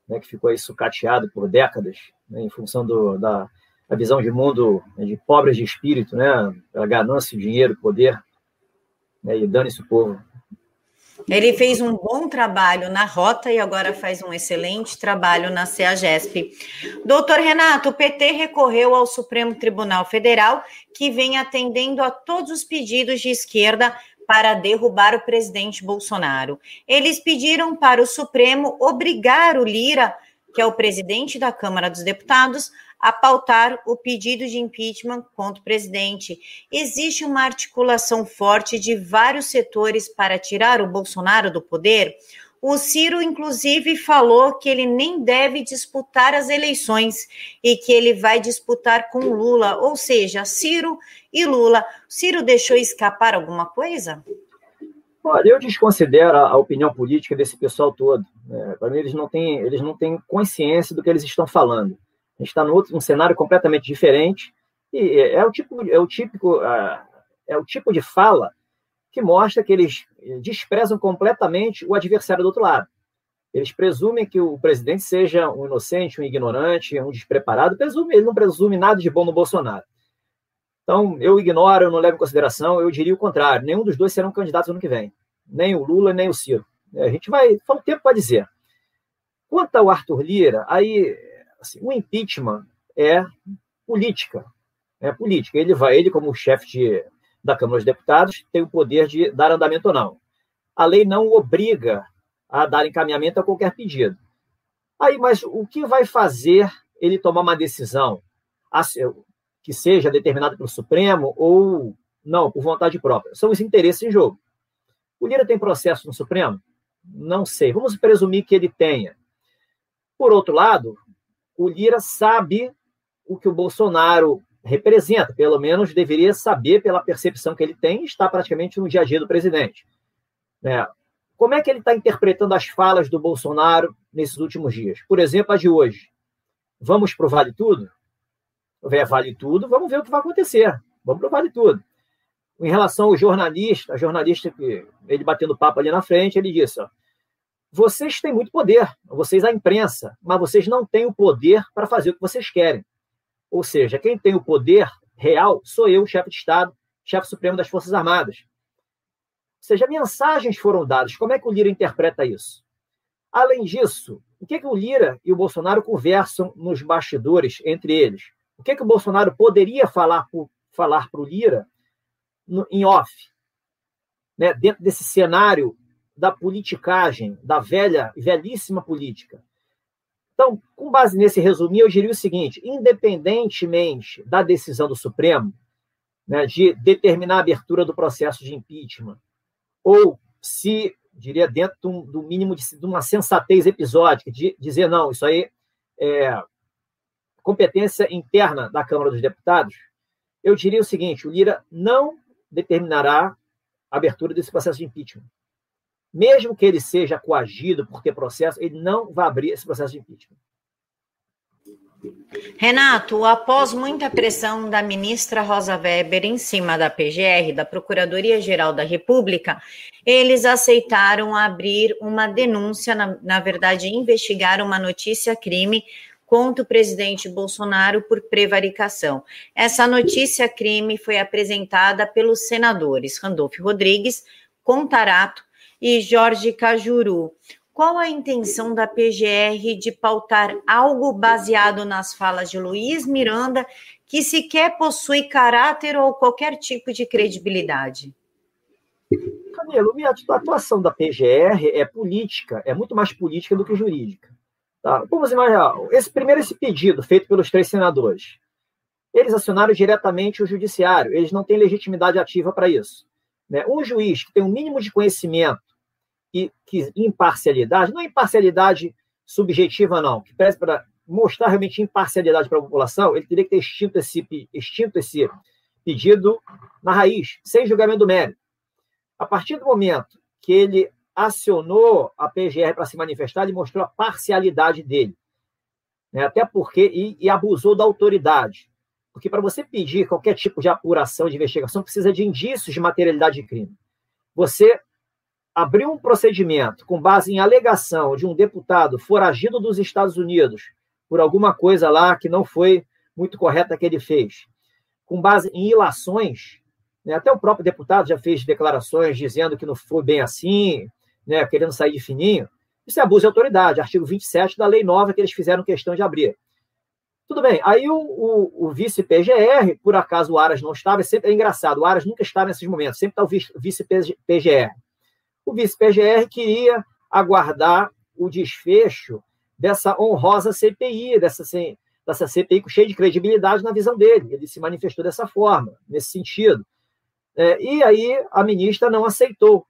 né, que ficou aí sucateado por décadas, né, em função do, da, da visão de mundo né, de pobres de espírito, né, pela ganância, dinheiro, poder, né, e dane-se o povo. Ele fez um bom trabalho na Rota e agora faz um excelente trabalho na CEAGESP. Doutor Renato, o PT recorreu ao Supremo Tribunal Federal, que vem atendendo a todos os pedidos de esquerda para derrubar o presidente Bolsonaro. Eles pediram para o Supremo obrigar o Lira, que é o presidente da Câmara dos Deputados, a pautar o pedido de impeachment contra o presidente. Existe uma articulação forte de vários setores para tirar o Bolsonaro do poder. O Ciro, inclusive, falou que ele nem deve disputar as eleições e que ele vai disputar com Lula, ou seja, Ciro e Lula. Ciro deixou escapar alguma coisa? Olha, eu desconsidero a opinião política desse pessoal todo. É, Para mim, eles não, têm, eles não têm consciência do que eles estão falando. A gente está num, cenário completamente diferente e é, é o tipo, é o típico, é o tipo de fala que mostra que eles desprezam completamente o adversário do outro lado. Eles presumem que o presidente seja um inocente, um ignorante, um despreparado. Presume, ele não presume nada de bom no Bolsonaro. Então, eu ignoro, eu não levo em consideração, eu diria o contrário. Nenhum dos dois serão candidatos ano que vem. Nem o Lula, nem o Ciro. A gente vai, o tempo para dizer. Quanto ao Arthur Lira, aí, assim, o impeachment é política. É política. Ele vai, ele como chefe de da Câmara dos Deputados tem o poder de dar andamento ou não. A lei não obriga a dar encaminhamento a qualquer pedido. Aí, mas o que vai fazer ele tomar uma decisão que seja determinada pelo Supremo ou não, por vontade própria? São os interesses em jogo. O Lira tem processo no Supremo? Não sei. Vamos presumir que ele tenha. Por outro lado, o Lira sabe o que o Bolsonaro representa, pelo menos deveria saber pela percepção que ele tem, está praticamente no dia a dia do presidente. Né? Como é que ele está interpretando as falas do Bolsonaro nesses últimos dias? Por exemplo, a de hoje. Vamos para o Vale Tudo? É, vale tudo, vamos ver o que vai acontecer. Vamos para o Vale Tudo. Em relação ao jornalista, a jornalista que ele batendo papo ali na frente, ele disse: ó, vocês têm muito poder, vocês a imprensa, mas vocês não têm o poder para fazer o que vocês querem. Ou seja, quem tem o poder real sou eu, chefe de Estado, chefe supremo das Forças Armadas. Ou seja, mensagens foram dadas. Como é que o Lira interpreta isso? Além disso, o que, que o Lira e o Bolsonaro conversam nos bastidores entre eles? O que, que o Bolsonaro poderia falar para o Lira no, em off? Né, dentro desse cenário da politicagem, da velha, velhíssima política. Então, com base nesse resumo, eu diria o seguinte: independentemente da decisão do Supremo né, de determinar a abertura do processo de impeachment, ou se, diria, dentro do, do mínimo de, de, uma sensatez episódica, de dizer, não, isso aí é competência interna da Câmara dos Deputados, eu diria o seguinte: o Lira não determinará a abertura desse processo de impeachment mesmo que ele seja coagido por ter processo, ele não vai abrir esse processo de impeachment. Renato, após muita pressão da ministra Rosa Weber em cima da PGR, da Procuradoria-Geral da República, eles aceitaram abrir uma denúncia, na, na verdade, investigar uma notícia-crime contra o presidente Bolsonaro por prevaricação. Essa notícia-crime foi apresentada pelos senadores Randolfo Rodrigues, Contarato, e Jorge Cajuru. Qual a intenção da PGR de pautar algo baseado nas falas de Luiz Miranda, que sequer possui caráter ou qualquer tipo de credibilidade? Camilo, a atuação da PGR é política, é muito mais política do que jurídica. Tá? Vamos imaginar, esse primeiro esse pedido feito pelos três senadores, eles acionaram diretamente o judiciário, eles não têm legitimidade ativa para isso. Né? Um juiz que tem um mínimo de conhecimento e que imparcialidade, não é imparcialidade subjetiva, não, que parece para mostrar realmente imparcialidade para a população, ele teria que ter extinto esse, extinto esse pedido na raiz, sem julgamento do mérito. A partir do momento que ele acionou a PGR para se manifestar, ele mostrou a parcialidade dele. Né? Até porque, e, e abusou da autoridade. Porque para você pedir qualquer tipo de apuração, de investigação, precisa de indícios de materialidade de crime. Você abriu um procedimento com base em alegação de um deputado foragido dos Estados Unidos por alguma coisa lá que não foi muito correta que ele fez, com base em ilações, né, até o próprio deputado já fez declarações dizendo que não foi bem assim, né, querendo sair de fininho, isso é abuso de autoridade, artigo 27 da lei nova que eles fizeram questão de abrir. Tudo bem. Aí o, o, o vice-PGR, por acaso o Aras não estava, é, sempre, é engraçado, o Aras nunca está nesses momentos, sempre está o vice-PGR. O vice-PGR queria aguardar o desfecho dessa honrosa CPI, dessa, dessa CPI cheia de credibilidade na visão dele. Ele se manifestou dessa forma, nesse sentido. É, e aí a ministra não aceitou,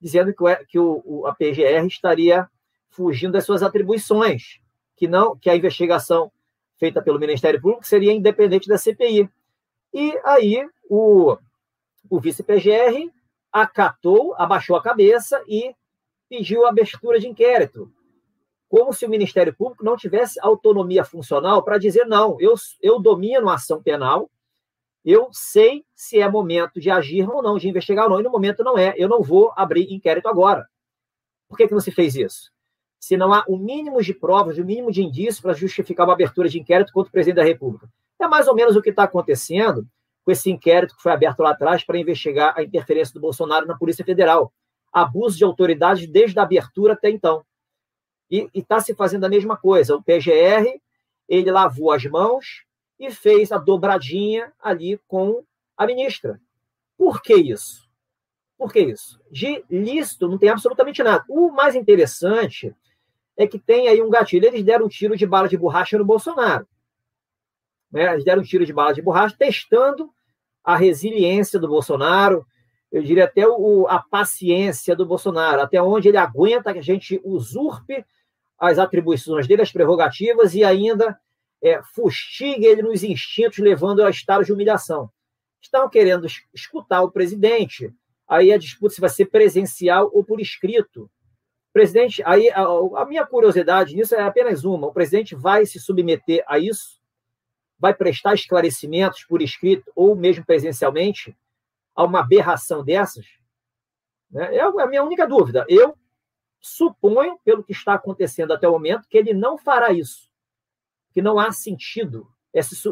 dizendo que, o, que o, a PGR estaria fugindo das suas atribuições, que não que a investigação feita pelo Ministério Público seria independente da CPI. E aí o, o vice-PGR acatou, abaixou a cabeça e pediu a abertura de inquérito. Como se o Ministério Público não tivesse autonomia funcional para dizer, não, eu, eu domino a ação penal, eu sei se é momento de agir ou não, de investigar ou não, e no momento não é, eu não vou abrir inquérito agora. Por que, que não se fez isso? Se não há o mínimo de provas, o mínimo de indícios para justificar uma abertura de inquérito contra o presidente da República. É mais ou menos o que está acontecendo com esse inquérito que foi aberto lá atrás para investigar a interferência do Bolsonaro na Polícia Federal. Abuso de autoridade desde a abertura até então. E está se fazendo a mesma coisa. O PGR, ele lavou as mãos e fez a dobradinha ali com a ministra. Por que isso? Por que isso? De lícito não tem absolutamente nada. O mais interessante é que tem aí um gatilho. Eles deram um tiro de bala de borracha no Bolsonaro. Né? Eles deram um tiro de bala de borracha, testando a resiliência do Bolsonaro, eu diria até o, a paciência do Bolsonaro, até onde ele aguenta que a gente usurpe as atribuições dele, as prerrogativas, e ainda é, fustigue ele nos instintos, levando a estado de humilhação. Estão querendo escutar o presidente, aí a disputa se vai ser presencial ou por escrito. Presidente, aí a, a minha curiosidade nisso é apenas uma: o presidente vai se submeter a isso? vai prestar esclarecimentos por escrito ou mesmo presencialmente a uma aberração dessas? Né? É a minha única dúvida. Eu suponho, pelo que está acontecendo até o momento, que ele não fará isso. Que não há sentido.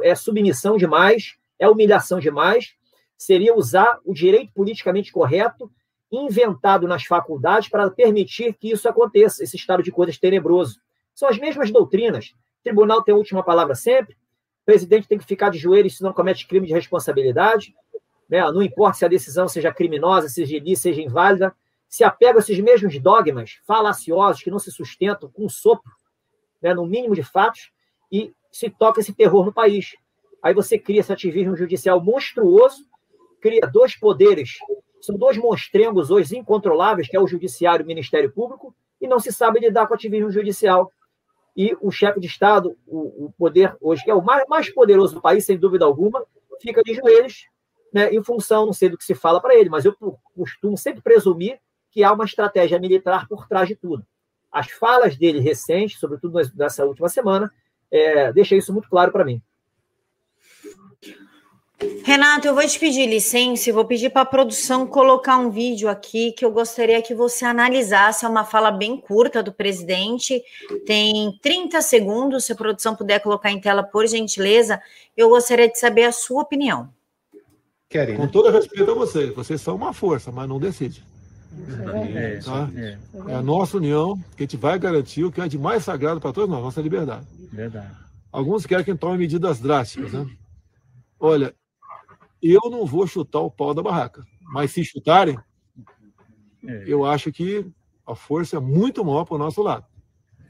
É submissão demais, é humilhação demais. Seria usar o direito politicamente correto inventado nas faculdades para permitir que isso aconteça, esse estado de coisas tenebroso. São as mesmas doutrinas. O tribunal tem a última palavra sempre. O presidente tem que ficar de joelhos se não comete crime de responsabilidade. Né? Não importa se a decisão seja criminosa, seja ilícita, seja inválida. Se apega a esses mesmos dogmas falaciosos que não se sustentam com um sopro, né? no mínimo de fatos, e se toca esse terror no país. Aí você cria esse ativismo judicial monstruoso, cria dois poderes, são dois monstrengos hoje incontroláveis, que é o judiciário e o Ministério Público, e não se sabe lidar com o ativismo judicial. E o chefe de Estado, o, o poder hoje, que é o mais, mais poderoso do país, sem dúvida alguma, fica de joelhos, né, em função, não sei do que se fala para ele, mas eu costumo sempre presumir que há uma estratégia militar por trás de tudo. As falas dele recentes, sobretudo nessa última semana, é, isso muito claro para mim. Renato, eu vou te pedir licença e vou pedir para a produção colocar um vídeo aqui que eu gostaria que você analisasse. É uma fala bem curta do presidente, tem 30 segundos. Se a produção puder colocar em tela, por gentileza, eu gostaria de saber a sua opinião. Querem, Com todo respeito a vocês, vocês são uma força, mas não decide. É, tá? é. é a nossa união que a gente vai garantir o que é de mais sagrado para todos nós, nossa liberdade. Verdade. Alguns querem que tome medidas drásticas, né? Olha, eu não vou chutar o pau da barraca, mas se chutarem, é. eu acho que a força é muito maior para o nosso lado.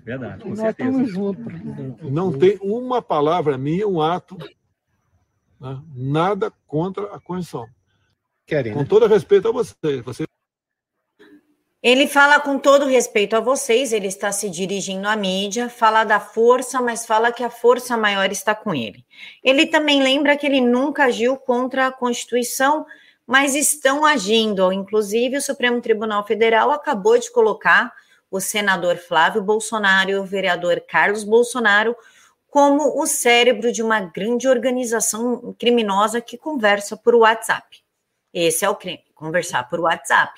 Verdade, com Nós certeza. estamos juntos. Não tem uma palavra minha, um ato, né? nada contra a Constituição. Querem, com né? todo respeito a você, você ele fala com todo respeito a vocês, ele está se dirigindo à mídia, fala da força, mas fala que a força maior está com ele. Ele também lembra que ele nunca agiu contra a Constituição, mas estão agindo. Inclusive, o Supremo Tribunal Federal acabou de colocar o senador Flávio Bolsonaro e o vereador Carlos Bolsonaro como o cérebro de uma grande organização criminosa que conversa por WhatsApp. Esse é o crime, conversar por WhatsApp.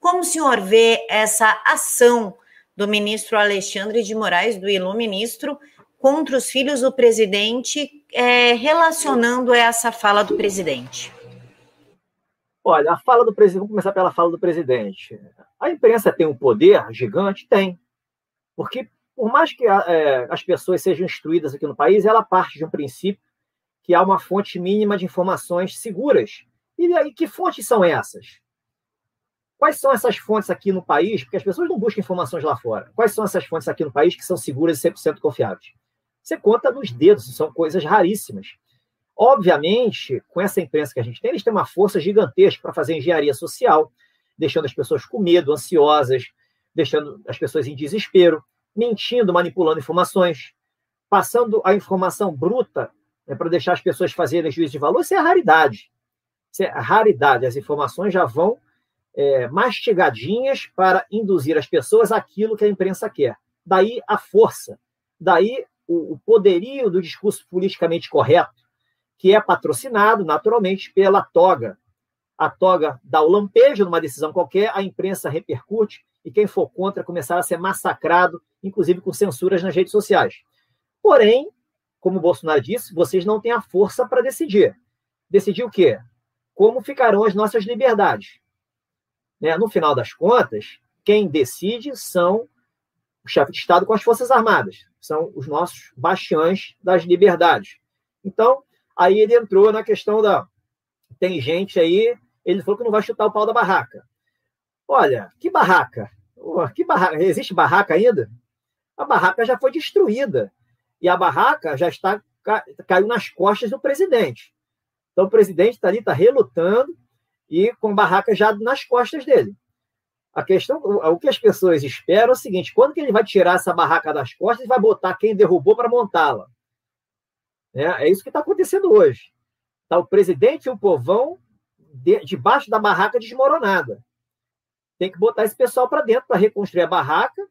Como o senhor vê essa ação do ministro Alexandre de Moraes, do iluministro, contra os filhos do presidente, é, relacionando essa fala do presidente? Olha, a fala do presidente, vamos começar pela fala do presidente. A imprensa tem um poder gigante? Tem. Porque, por mais que é, as pessoas sejam instruídas aqui no país, ela parte de um princípio que há uma fonte mínima de informações seguras. E aí, que fontes são essas? Quais são essas fontes aqui no país? Porque as pessoas não buscam informações lá fora. Quais são essas fontes aqui no país que são seguras e 100% confiáveis? Você conta nos dedos, são coisas raríssimas. Obviamente, com essa imprensa que a gente tem, eles têm uma força gigantesca para fazer engenharia social, deixando as pessoas com medo, ansiosas, deixando as pessoas em desespero, mentindo, manipulando informações, passando a informação bruta né, para deixar as pessoas fazerem juízo de valor. Isso é raridade. Isso é raridade. As informações já vão é, mastigadinhas para induzir as pessoas aquilo que a imprensa quer. Daí a força, daí o, o poderio do discurso politicamente correto, que é patrocinado naturalmente pela toga. A toga dá o lampejo numa decisão qualquer, a imprensa repercute e quem for contra começar a ser massacrado, inclusive com censuras nas redes sociais. Porém, como o Bolsonaro disse, vocês não têm a força para decidir. Decidir o quê? Como ficarão as nossas liberdades? Né? No final das contas, quem decide são o chefe de Estado com as Forças Armadas, são os nossos bastiões das liberdades. Então, aí ele entrou na questão da. Tem gente aí, ele falou que não vai chutar o pau da barraca. Olha, que barraca? Que barraca? Existe barraca ainda? A barraca já foi destruída. E a barraca já está caiu nas costas do presidente. Então o presidente está ali, está relutando, e com barraca já nas costas dele. A questão, o que as pessoas esperam é o seguinte: quando que ele vai tirar essa barraca das costas e vai botar quem derrubou para montá-la? É, é, isso que está acontecendo hoje. Está o presidente e o povão de, debaixo da barraca desmoronada. Tem que botar esse pessoal para dentro para reconstruir a barraca,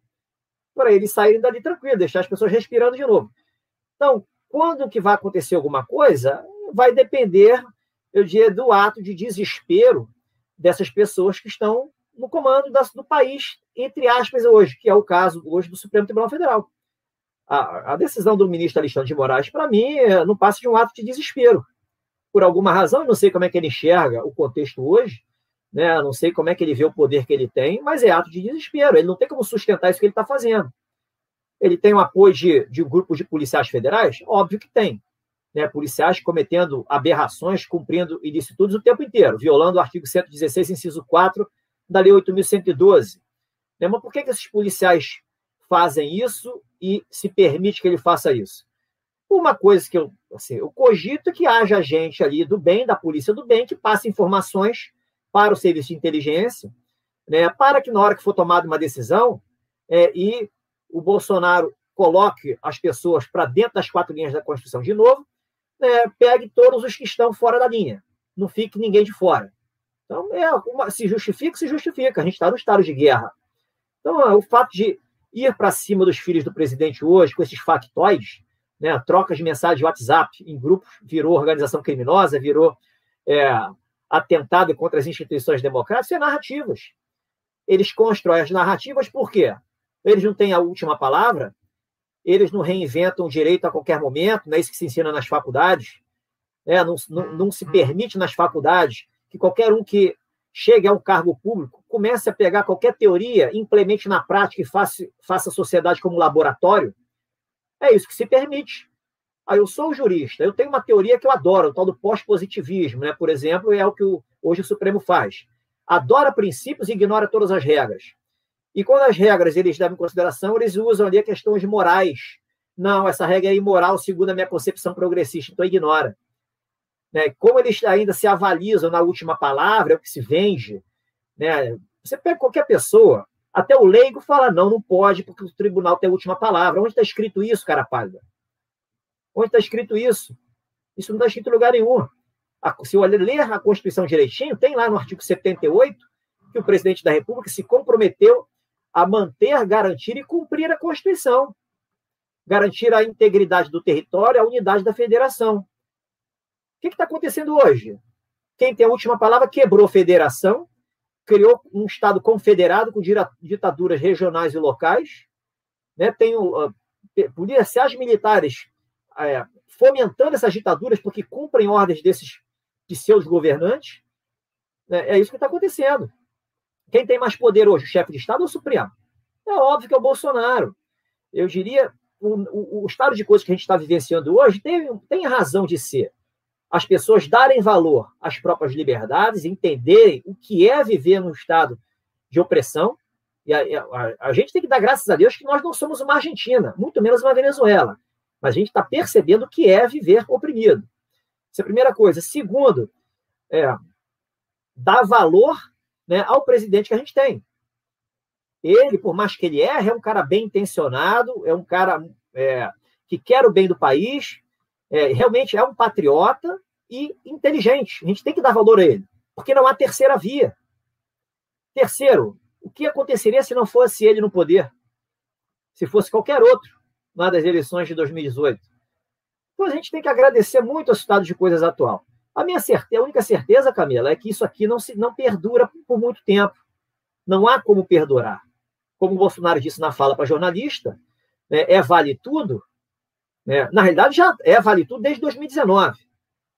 para eles saírem dali tranquilo, deixar as pessoas respirando de novo. Então, quando que vai acontecer alguma coisa, vai depender eu diria, do ato de desespero dessas pessoas que estão no comando do país, entre aspas, hoje, que é o caso hoje do Supremo Tribunal Federal. A, a decisão do ministro Alexandre de Moraes, para mim, é, não passa de um ato de desespero. Por alguma razão, eu não sei como é que ele enxerga o contexto hoje, né? não sei como é que ele vê o poder que ele tem, mas é ato de desespero. Ele não tem como sustentar isso que ele está fazendo. Ele tem o apoio de, de um grupo de policiais federais? Óbvio que tem. Né? Policiais cometendo aberrações, cumprindo ilicitudes o tempo inteiro, violando o artigo 116, inciso 4 da Lei 8.112. Né? Mas por que, que esses policiais fazem isso e se permite que ele faça isso? Uma coisa que eu, assim, eu cogito é que haja gente ali do bem, da polícia do bem, que passe informações para o serviço de inteligência, né, para que na hora que for tomada uma decisão é, e o Bolsonaro coloque as pessoas para dentro das quatro linhas da Constituição de novo, né, pegue todos os que estão fora da linha, não fique ninguém de fora. Então, é, uma, se justifica, se justifica. A gente está no estado de guerra. Então, é, o fato de ir para cima dos filhos do presidente hoje, com esses factóides, né, trocas de mensagem de WhatsApp em grupos, virou organização criminosa, virou é, atentado contra as instituições democráticas, é narrativas. Eles constroem as narrativas por quê? Eles não têm a última palavra, eles não reinventam o direito a qualquer momento, não é isso que se ensina nas faculdades, né? não, não, não se permite nas faculdades que qualquer um que chegue a um cargo público comece a pegar qualquer teoria, implemente na prática e faça, faça a sociedade como laboratório. É isso que se permite. Aí eu sou jurista, eu tenho uma teoria que eu adoro, o tal do pós-positivismo, né? por exemplo, é o que o, hoje o Supremo faz. Adora princípios e ignora todas as regras. E quando as regras eles levam em consideração, eles usam ali questões morais. Não, essa regra é imoral segundo a minha concepção progressista, então ignora. Né? Como eles ainda se avalizam na última palavra, é o que se vende. Né? Você pega qualquer pessoa, até o leigo fala, não, não pode, porque o tribunal tem a última palavra. Onde está escrito isso, cara pálida? Onde está escrito isso? Isso não está escrito em lugar nenhum. Se eu ler a Constituição direitinho, tem lá no artigo 78 que o presidente da República se comprometeu a manter, garantir e cumprir a Constituição. Garantir a integridade do território, a unidade da federação. O que está acontecendo hoje? Quem tem a última palavra quebrou a federação, criou um Estado confederado com ditaduras regionais e locais, né? tem uh, policiais militares é, fomentando essas ditaduras porque cumprem ordens desses de seus governantes. É, é isso que está acontecendo. Quem tem mais poder hoje, o chefe de Estado ou o Supremo? É óbvio que é o Bolsonaro. Eu diria, o, o, o estado de coisas que a gente está vivenciando hoje tem, tem razão de ser as pessoas darem valor às próprias liberdades, entenderem o que é viver num estado de opressão. E a, a, a, gente tem que dar graças a Deus que nós não somos uma Argentina, muito menos uma Venezuela. Mas a gente está percebendo o que é viver oprimido. Essa é a primeira coisa. Segundo, é, dar valor né, ao presidente que a gente tem. Ele, por mais que ele erre, é um cara bem intencionado, é um cara é, que quer o bem do país, é, realmente é um patriota e inteligente. A gente tem que dar valor a ele, porque não há terceira via. Terceiro, o que aconteceria se não fosse ele no poder? Se fosse qualquer outro lá das eleições de 2018? Então a gente tem que agradecer muito ao estado de coisas atual. A minha certeza, a única certeza, Camila, é que isso aqui não se não perdura por muito tempo. Não há como perdurar. Como o Bolsonaro disse na fala para jornalista, né, é vale tudo, né? Na realidade, já é Vale Tudo desde 2019.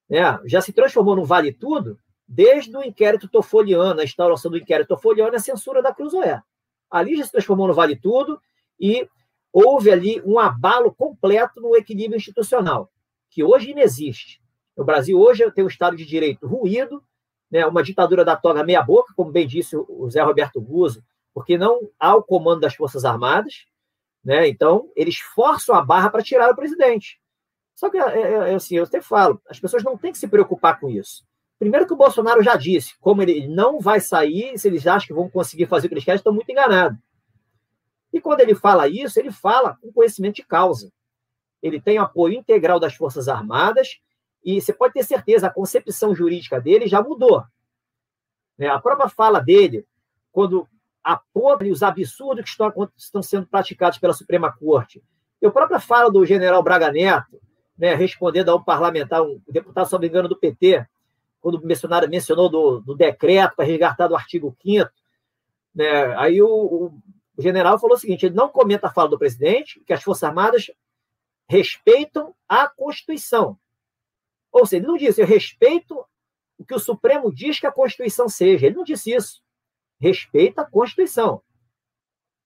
Né? Já se transformou no Vale Tudo desde o inquérito Tofoliano, a instauração do inquérito Tofoliano e a censura da Cruzoé. Ali já se transformou no Vale Tudo e houve ali um abalo completo no equilíbrio institucional, que hoje inexiste. O Brasil hoje tem um Estado de Direito ruído, né, uma ditadura da toga meia-boca, como bem disse o Zé Roberto Guzzo, porque não há o comando das Forças Armadas, né? Então, eles forçam a barra para tirar o presidente. Só que, é, é, é, assim, eu até falo, as pessoas não têm que se preocupar com isso. Primeiro que o Bolsonaro já disse, como ele não vai sair, se eles acham que vão conseguir fazer o que eles querem, estão muito enganados. E quando ele fala isso, ele fala com conhecimento de causa. Ele tem apoio integral das Forças Armadas e você pode ter certeza, a concepção jurídica dele já mudou. Né? A própria fala dele, quando aponta os absurdos que estão, estão sendo praticados pela Suprema Corte. Eu própria falo do general Braga Neto, né, respondendo a um parlamentar, um deputado, se não me engano, do PT, quando o mencionário mencionou do, do decreto para resgatar do artigo 5 né, aí o, o, general falou o seguinte, ele não comenta a fala do presidente, que as Forças Armadas respeitam a Constituição. Ou seja, ele não disse, eu respeito o que o Supremo diz que a Constituição seja. Ele não disse isso respeita a Constituição.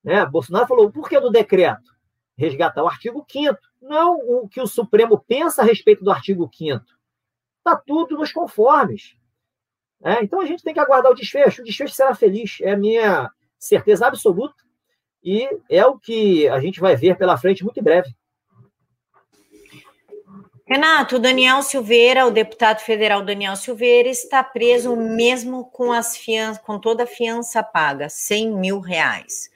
Né? Bolsonaro falou, por que do decreto? resgatar o artigo 5 não o que o Supremo pensa a respeito do artigo 5 Está tudo nos conformes. É, então a gente tem que aguardar o desfecho. O desfecho será feliz, é a minha certeza absoluta. E é o que a gente vai ver pela frente muito em breve. Renato, Daniel Silveira, o deputado federal Daniel Silveira, está preso mesmo com, as fian com toda a fiança paga, 100 mil reais.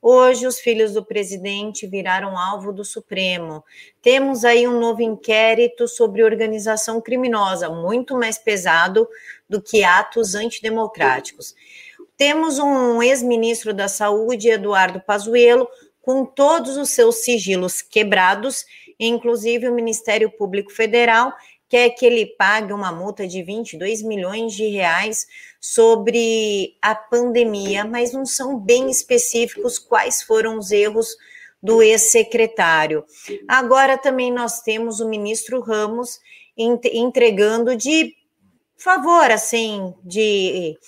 Hoje, os filhos do presidente viraram alvo do Supremo. Temos aí um novo inquérito sobre organização criminosa, muito mais pesado do que atos antidemocráticos. Temos um ex-ministro da Saúde, Eduardo Pazuello, com todos os seus sigilos quebrados, inclusive o Ministério Público Federal quer que ele pague uma multa de 22 milhões de reais sobre a pandemia, mas não são bem específicos quais foram os erros do ex-secretário. Agora também nós temos o ministro Ramos entregando de favor, assim, de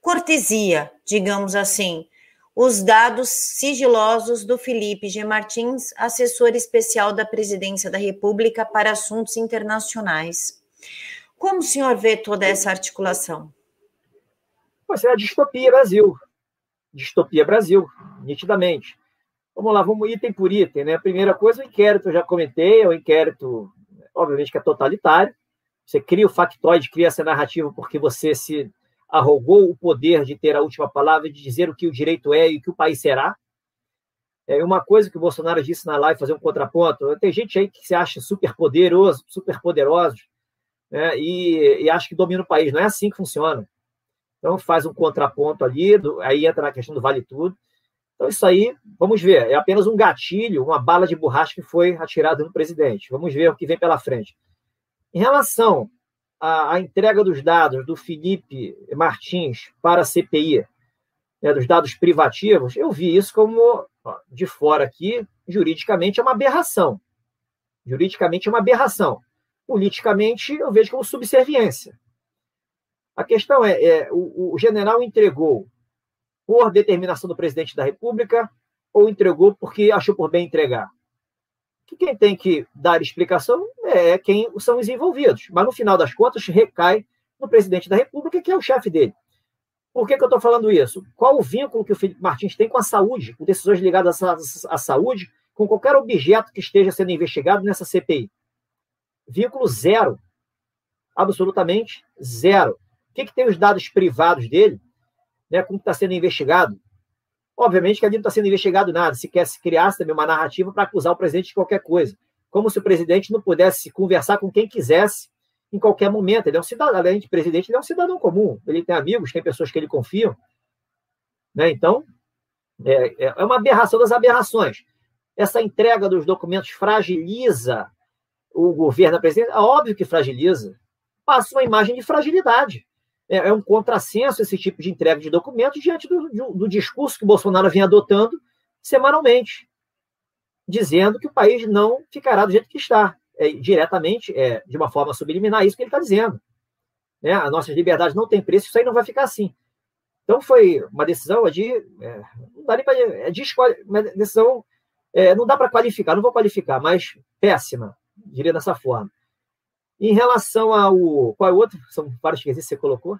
cortesia, digamos assim, os dados sigilosos do Felipe G. Martins, assessor especial da Presidência da República para Assuntos Internacionais. Como o senhor vê toda essa articulação? Pois é a distopia Brasil. Distopia Brasil, nitidamente. Vamos lá, vamos item por item. Né? A primeira coisa, o inquérito, eu já comentei, é um inquérito, obviamente, que é totalitário. Você cria o factoide, cria essa narrativa porque você se arrogou o poder de ter a última palavra, de dizer o que o direito é e o que o país será. É uma coisa que o Bolsonaro disse na live, fazer um contraponto. Tem gente aí que se acha super poderoso, super poderoso, né, e, e acha que domina o país. Não é assim que funciona. Então faz um contraponto ali, aí entra na questão do vale tudo. Então isso aí, vamos ver, é apenas um gatilho, uma bala de borracha que foi atirada no presidente. Vamos ver o que vem pela frente. Em relação a, a, entrega dos dados do Felipe Martins para a CPI, né, dos dados privativos, eu vi isso como, de fora aqui, juridicamente é uma aberração. Juridicamente é uma aberração. Politicamente, eu vejo como subserviência. A questão é, é o, o general entregou por determinação do presidente da República ou entregou porque achou por bem entregar? Que quem tem que dar explicação é quem são os envolvidos. Mas, no final das contas, recai no presidente da República, que é o chefe dele. Por que, que eu estou falando isso? Qual o vínculo que o Felipe Martins tem com a saúde, com decisões ligadas à, à saúde, com qualquer objeto que esteja sendo investigado nessa CPI? Vínculo zero. Absolutamente zero. O que, que tem os dados privados dele, né, como está sendo investigado? Obviamente que ali não está sendo investigado nada, se quer se criasse também uma narrativa para acusar o presidente de qualquer coisa. Como se o presidente não pudesse conversar com quem quisesse em qualquer momento. Ele é um cidadão, além de presidente, ele é um cidadão comum. Ele tem amigos, tem pessoas que ele confia. Né? Então, é, é, é uma aberração das aberrações. Essa entrega dos documentos fragiliza o governo, a presidência. É óbvio que fragiliza. Passa uma imagem de fragilidade é, é um contrassenso esse tipo de entrega de documentos diante do, do, do discurso que o Bolsonaro vinha adotando semanalmente, dizendo que o país não ficará do jeito que está. É, diretamente, é, de uma forma subliminar, isso que ele está dizendo. Né? As nossas liberdades não têm preço, isso aí não vai ficar assim. Então foi uma decisão de. É, não dá nem para. É de uma decisão. É, não dá para qualificar, não vou qualificar, mas péssima, diria dessa forma. Em relação ao. Qual é o outro? São vários quesitos que você colocou?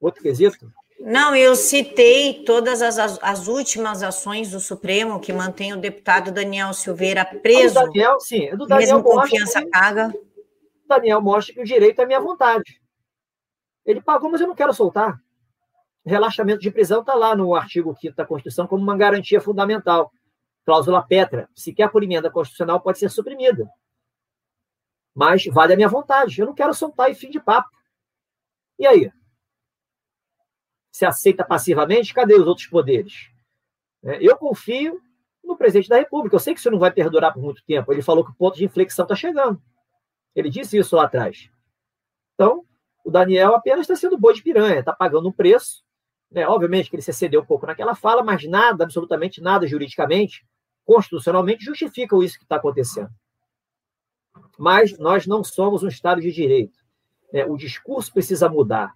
Outro quesito? Não, eu citei todas as, as últimas ações do Supremo que mantém o deputado Daniel Silveira preso. O Daniel, sim. Do Daniel mesmo confiança que, paga. Daniel mostra que o direito é minha vontade. Ele pagou, mas eu não quero soltar. Relaxamento de prisão está lá no artigo 5 da Constituição como uma garantia fundamental. Cláusula Petra. Se quer por emenda constitucional, pode ser suprimida mas vale a minha vontade. Eu não quero soltar e fim de papo. E aí? Se aceita passivamente, cadê os outros poderes? É, eu confio no presidente da República. Eu sei que isso não vai perdurar por muito tempo. Ele falou que o ponto de inflexão está chegando. Ele disse isso lá atrás. Então, o Daniel apenas está sendo boi de piranha, está pagando um preço. Né? Obviamente que ele se excedeu um pouco naquela fala, mas nada, absolutamente nada juridicamente, constitucionalmente, justifica isso que está acontecendo mas nós não somos um Estado de direito. É, o discurso precisa mudar.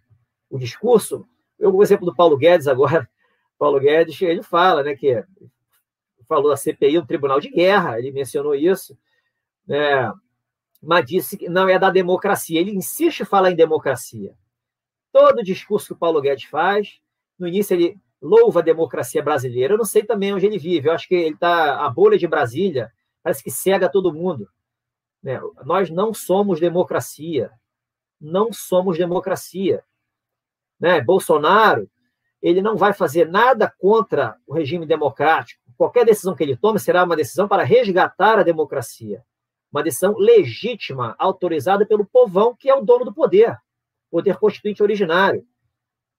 O discurso, eu o exemplo do Paulo Guedes agora, Paulo Guedes, ele fala, né, que falou a CPI, um tribunal de guerra, ele mencionou isso, né? mas disse que não é da democracia. Ele insiste em falar em democracia. Todo o discurso que o Paulo Guedes faz, no início ele louva a democracia brasileira. Eu não sei também onde ele vive. Eu acho que ele tá a bolha de Brasília parece que cega todo mundo. Né? Nós não somos democracia. Não somos democracia. Né? Bolsonaro ele não vai fazer nada contra o regime democrático. Qualquer decisão que ele tome será uma decisão para resgatar a democracia. Uma decisão legítima, autorizada pelo povão, que é o dono do poder, poder constituinte originário.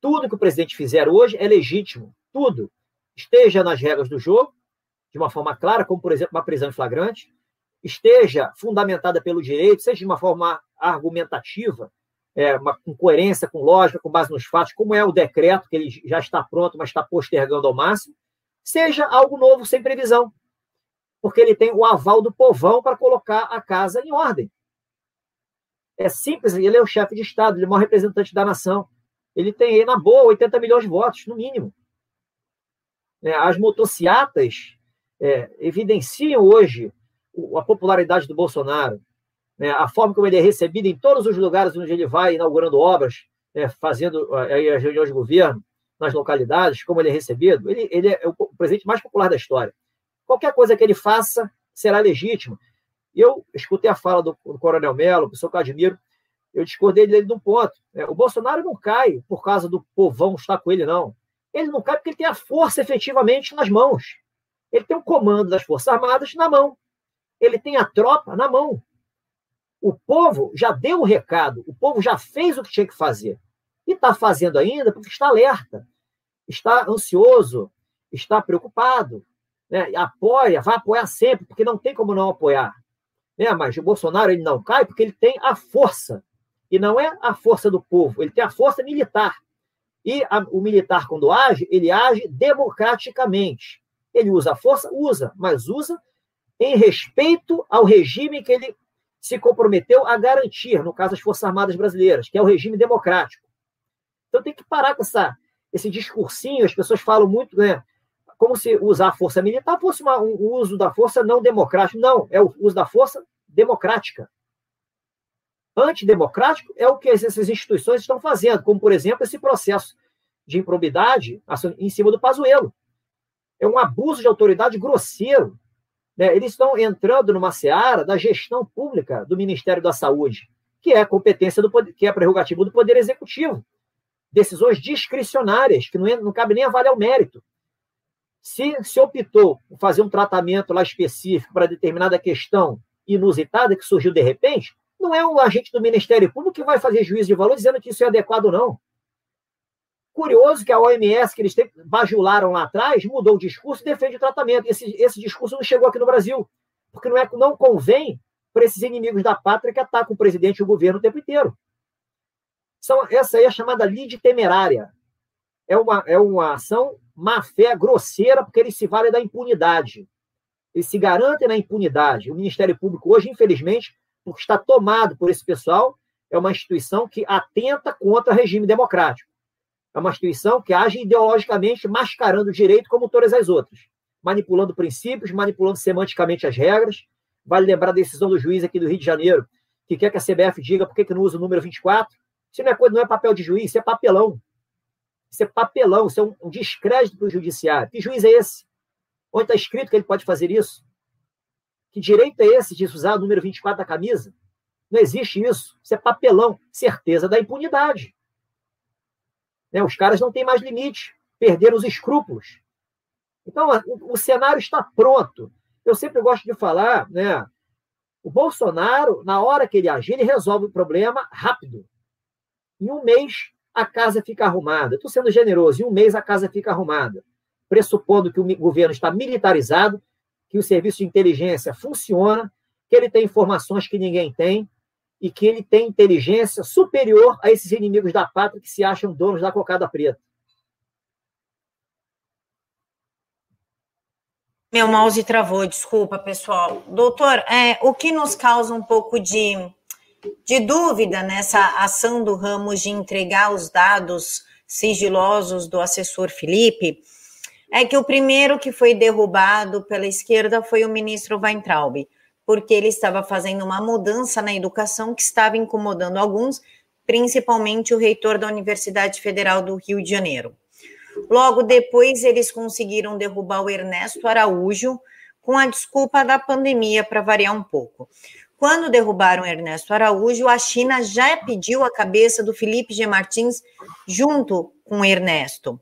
Tudo que o presidente fizer hoje é legítimo. Tudo. Esteja nas regras do jogo, de uma forma clara, como, por exemplo, uma prisão em flagrante, esteja fundamentada pelo direito, seja de uma forma argumentativa, é, uma, com coerência, com lógica, com base nos fatos, como é o decreto, que ele já está pronto, mas está postergando ao máximo, seja algo novo sem previsão. Porque ele tem o aval do povão para colocar a casa em ordem. É simples, ele é o chefe de Estado, ele é o maior representante da nação. Ele tem, na boa, 80 milhões de votos, no mínimo. É, as motociatas é, evidenciam hoje a popularidade do Bolsonaro né, a forma como ele é recebido em todos os lugares onde ele vai inaugurando obras, né, fazendo aí, as reuniões de governo nas localidades, como ele é recebido, ele, ele é o presidente mais popular da história. Qualquer coisa que ele faça será legítima. Eu escutei a fala do, do Coronel Melo, pessoa que eu admiro, eu discordei dele de um ponto. Né, o Bolsonaro não cai por causa do povão estar com ele, não. Ele não cai porque ele tem a força efetivamente nas mãos. Ele tem o comando das Forças Armadas na mão. Ele tem a tropa na mão. O povo já deu o recado, o povo já fez o que tinha que fazer. E está fazendo ainda porque está alerta, está ansioso, está preocupado. Né? Apoia, vai apoiar sempre, porque não tem como não apoiar. Né? Mas o Bolsonaro ele não cai porque ele tem a força. E não é a força do povo, ele tem a força militar. E a, o militar, quando age, ele age democraticamente. Ele usa a força? Usa, mas usa em respeito ao regime que ele se comprometeu a garantir, no caso, as Forças Armadas Brasileiras, que é o regime democrático. Então tem que parar com essa, esse discursinho, as pessoas falam muito, né? Como se usar a força militar fosse uma, um uso da força não democrático. Não, é o uso da força democrática. Antidemocrático é o que essas instituições estão fazendo, como, por exemplo, esse processo de improbidade em cima do Pazuello. É um abuso de autoridade grosseiro né, eles estão entrando numa seara da gestão pública do Ministério da Saúde, que é competência do poder, que é prerrogativa do Poder Executivo. Decisões discricionárias, que não, não cabe nem avaliar o mérito. Se se optou por fazer um tratamento lá específico para determinada questão inusitada que surgiu de repente, não é um agente do Ministério Público que vai fazer juízo de valor dizendo que isso é adequado ou não. Curioso que a OMS, que eles bajularam lá atrás, mudou o discurso e defende o tratamento. Esse, esse discurso não chegou aqui no Brasil, porque não, é, não convém para esses inimigos da pátria que atacam o presidente e o governo o tempo inteiro. São, essa aí é chamada lide temerária. É uma, é uma ação má-fé, grosseira, porque eles se valem da impunidade. Eles se garantem na impunidade. O Ministério Público hoje, infelizmente, porque está tomado por esse pessoal, é uma instituição que atenta contra o regime democrático. É uma instituição que age ideologicamente mascarando o direito como todas as outras, manipulando princípios, manipulando semanticamente as regras. Vale lembrar a decisão do juiz aqui do Rio de Janeiro, que quer que a CBF diga por que, não usa o número 24. Isso não é, coisa, não é papel de juiz, isso é papelão. Isso é papelão, isso é um, um descrédito para o judiciário. Que juiz é esse? Onde está escrito que ele pode fazer isso? Que direito é esse de usar o número 24 da camisa? Não existe isso. Isso é papelão. Certeza da impunidade. Né? Os caras não têm mais limite, perderam os escrúpulos. Então, o, o cenário está pronto. Eu sempre gosto de falar, né? O Bolsonaro, na hora que ele agir, ele resolve o problema rápido. Em um mês, a casa fica arrumada. Estou sendo generoso, em um mês a casa fica arrumada. Pressupondo que o governo está militarizado, que o serviço de inteligência funciona, que ele tem informações que ninguém tem, e que ele tem inteligência superior a esses inimigos da pátria que se acham donos da cocada preta. Meu mouse travou, desculpa, pessoal. Doutor, é, o que nos causa um pouco de, de dúvida nessa ação do Ramos de entregar os dados sigilosos do assessor Felipe É que o primeiro que foi derrubado pela esquerda foi o ministro Weintraub, porque ele estava fazendo uma mudança na educação que estava incomodando alguns, principalmente o reitor da Universidade Federal do Rio de Janeiro. Logo depois, eles conseguiram derrubar o Ernesto Araújo, com a desculpa da pandemia, para variar um pouco. Quando derrubaram Ernesto Araújo, a China já pediu a cabeça do Felipe G. Martins junto com Ernesto.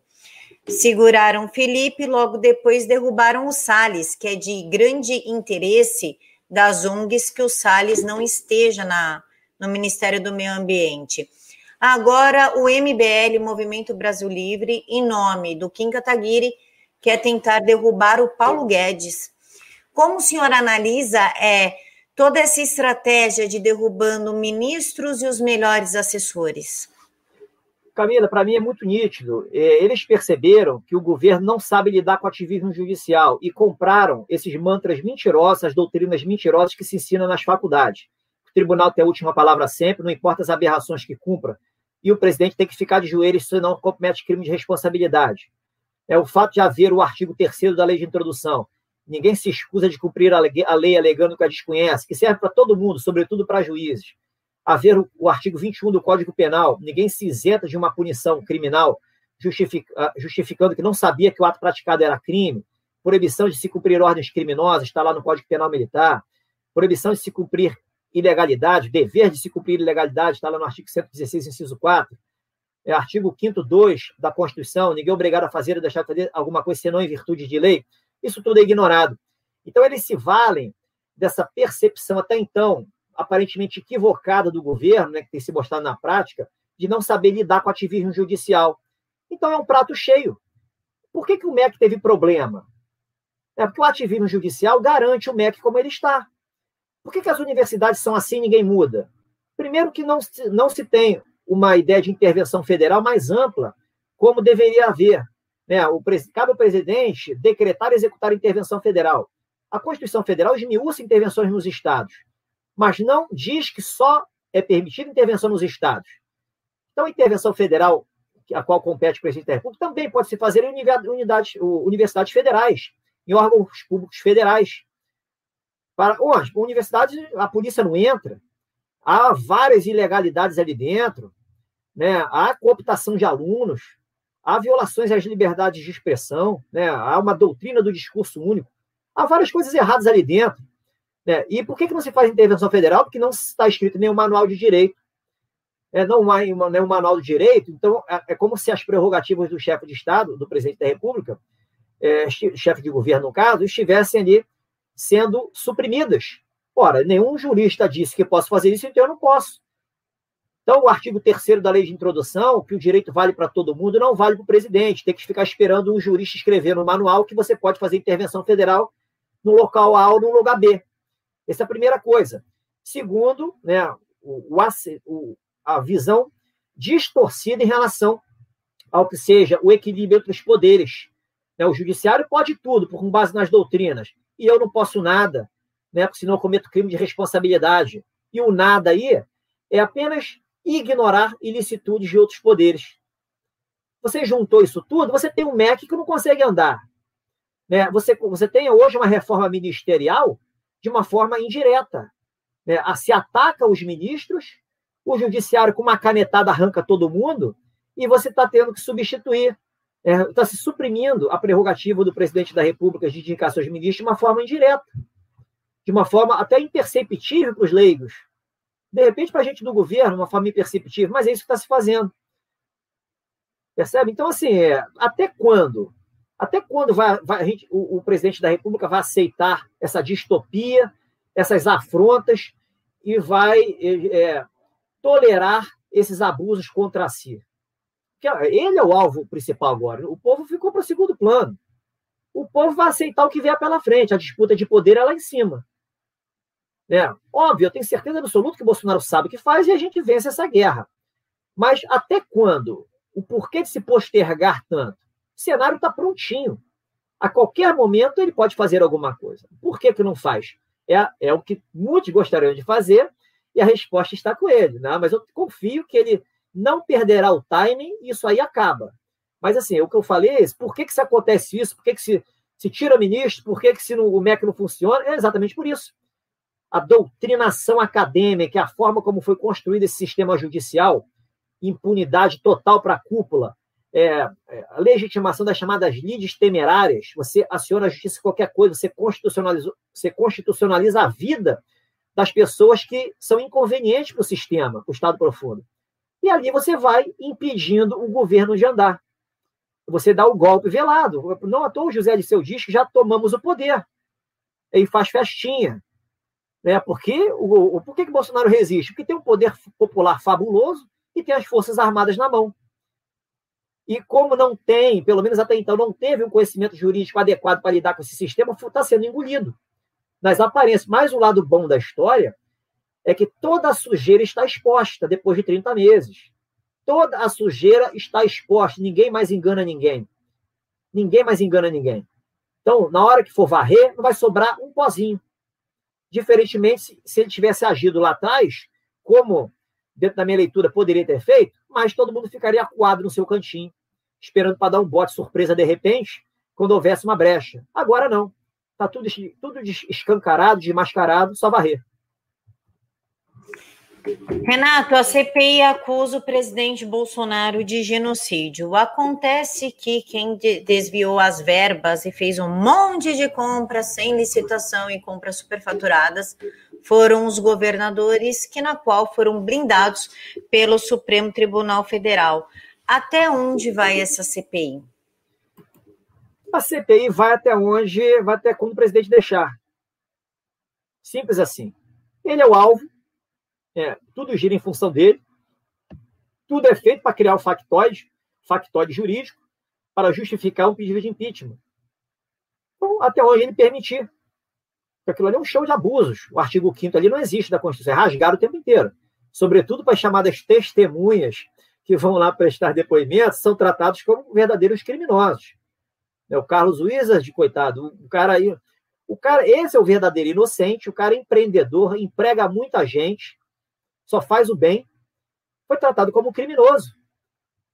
Seguraram Felipe, logo depois derrubaram o Salles, que é de grande interesse das ONGs que o Salles não esteja na, no Ministério do Meio Ambiente. Agora, o MBL, Movimento Brasil Livre, em nome do Kim Kataguiri, quer tentar derrubar o Paulo Guedes. Como o senhor analisa é, toda essa estratégia de derrubando ministros e os melhores assessores? Camila, para mim é muito nítido. É, eles perceberam que o governo não sabe lidar com ativismo judicial e compraram esses mantras mentirosos, as doutrinas mentirosas que se ensinam nas faculdades. O tribunal tem a última palavra sempre, não importa as aberrações que cumpra, e o presidente tem que ficar de joelhos se não comete crime de responsabilidade. É o fato de haver o artigo 3 da lei de introdução. Ninguém se escusa de cumprir a lei alegando que a desconhece, que serve para todo mundo, sobretudo para juízes haver o, o artigo 21 do Código Penal, ninguém se isenta de uma punição criminal justific, ah, justificando que não sabia que o ato praticado era crime, proibição de se cumprir ordens criminosas, está lá no Código Penal Militar, proibição de se cumprir ilegalidade, dever de se cumprir ilegalidade, está lá no artigo 116, inciso 4, é artigo 5 2 da Constituição, ninguém é obrigado a fazer ou deixar de fazer alguma coisa senão em virtude de lei, isso tudo é ignorado. Então, eles se valem dessa percepção até então aparentemente equivocada do governo, né, que tem se mostrado na prática, de não saber lidar com o ativismo judicial. Então é um prato cheio. Por que, que o MEC teve problema? É porque o ativismo judicial garante o MEC como ele está. Por que, que as universidades são assim e ninguém muda? Primeiro que não, não se tem uma ideia de intervenção federal mais ampla, como deveria haver. Né? O, cabe ao presidente decretar e executar intervenção federal. A Constituição Federal esmiuça intervenções nos estados mas não diz que só é permitida intervenção nos estados. Então, a intervenção federal, a qual compete o presidente da República, também pode se fazer em unidades, universidades federais, em órgãos públicos federais. Para onde? Universidades, a polícia não entra. Há várias ilegalidades ali dentro, né? há cooptação de alunos, há violações às liberdades de expressão, né? há uma doutrina do discurso único, há várias coisas erradas ali dentro. Né? E por que, que não se faz intervenção federal? Porque não está escrito nenhum manual de direito. É, não há nenhum manual de direito, então é, é como se as prerrogativas do chefe de Estado, do presidente da República, é, chefe de governo, no caso, estivessem ali sendo suprimidas. Ora, nenhum jurista disse que posso fazer isso, então eu não posso. Então, o artigo 3 da lei de introdução, que o direito vale para todo mundo, não vale para o presidente. Tem que ficar esperando um jurista escrever no manual que você pode fazer intervenção federal no local A ou no lugar B. Essa é a primeira coisa. Segundo, né, o, o, a visão distorcida em relação ao que seja o equilíbrio entre os poderes. Né? O judiciário pode tudo, com base nas doutrinas, e eu não posso nada, né? porque senão eu cometo crime de responsabilidade. E o nada aí é apenas ignorar ilicitudes de outros poderes. Você juntou isso tudo, você tem um MEC que não consegue andar. Né? Você, você tem hoje uma reforma ministerial de uma forma indireta. Né? Se ataca os ministros, o judiciário com uma canetada arranca todo mundo, e você está tendo que substituir, está é, se suprimindo a prerrogativa do presidente da República de indicar seus ministros de uma forma indireta, de uma forma até imperceptível para os leigos. De repente, para a gente do governo, uma forma imperceptível, mas é isso que está se fazendo. Percebe? Então, assim, é, até quando até quando vai, vai gente, o, o, presidente da República vai aceitar essa distopia, essas afrontas e vai é, tolerar esses abusos contra si? Ele é o alvo principal agora. O povo ficou para o segundo plano. O povo vai aceitar o que vier pela frente. A disputa de poder é lá em cima. É, óbvio, eu tenho certeza absoluta que o Bolsonaro sabe o que faz e a gente vence essa guerra. Mas até quando? O porquê de se postergar tanto? O cenário está prontinho. A qualquer momento ele pode fazer alguma coisa. Por que, que não faz? É, é o que muitos gostariam de fazer e a resposta está com ele. Né? Mas eu confio que ele não perderá o timing e isso aí acaba. Mas, assim, o que eu falei é por que, que se acontece isso? Por que, que se, se tira ministro? Por que, que se o MEC não funciona? É exatamente por isso. A doutrinação acadêmica, a forma como foi construído esse sistema judicial, impunidade total para a cúpula, é, é, a legitimação das chamadas lides temerárias, você aciona a justiça qualquer coisa, você constitucionaliza, você constitucionaliza a vida das pessoas que são inconvenientes para o sistema, para o Estado profundo. E ali você vai impedindo o governo de andar. Você dá o golpe velado. Não à toa o José de Seu diz que já tomamos o poder. E faz festinha. Né? Porque, o, o, por que, que Bolsonaro resiste? Porque tem um poder popular fabuloso e tem as Forças Armadas na mão. E como não tem, pelo menos até então, não teve um conhecimento jurídico adequado para lidar com esse sistema, está sendo engolido. Nas aparências. Mas o lado bom da história é que toda a sujeira está exposta depois de 30 meses. Toda a sujeira está exposta, ninguém mais engana ninguém. Ninguém mais engana ninguém. Então, na hora que for varrer, não vai sobrar um pozinho. Diferentemente, se ele tivesse agido lá atrás, como dentro da minha leitura poderia ter feito, mas todo mundo ficaria acuado no seu cantinho, esperando para dar um bote surpresa de repente, quando houvesse uma brecha. Agora não. Está tudo, tudo escancarado, desmascarado, só varrer. Renato, a CPI acusa o presidente Bolsonaro de genocídio. Acontece que quem desviou as verbas e fez um monte de compras sem licitação e compras superfaturadas foram os governadores, que na qual foram blindados pelo Supremo Tribunal Federal. Até onde vai essa CPI? A CPI vai até onde, vai até quando o presidente deixar. Simples assim. Ele é o alvo, é, tudo gira em função dele, tudo é feito para criar o factoide, factoide jurídico, para justificar um pedido de impeachment. Então, até onde ele permitir. Porque aquilo ali é um show de abusos. O artigo 5 ali não existe da Constituição, é rasgado o tempo inteiro. Sobretudo para as chamadas testemunhas que vão lá prestar depoimentos, são tratados como verdadeiros criminosos. É o Carlos Wizard, coitado, o cara aí. O cara, esse é o verdadeiro inocente, o cara é empreendedor, emprega muita gente, só faz o bem, foi tratado como criminoso.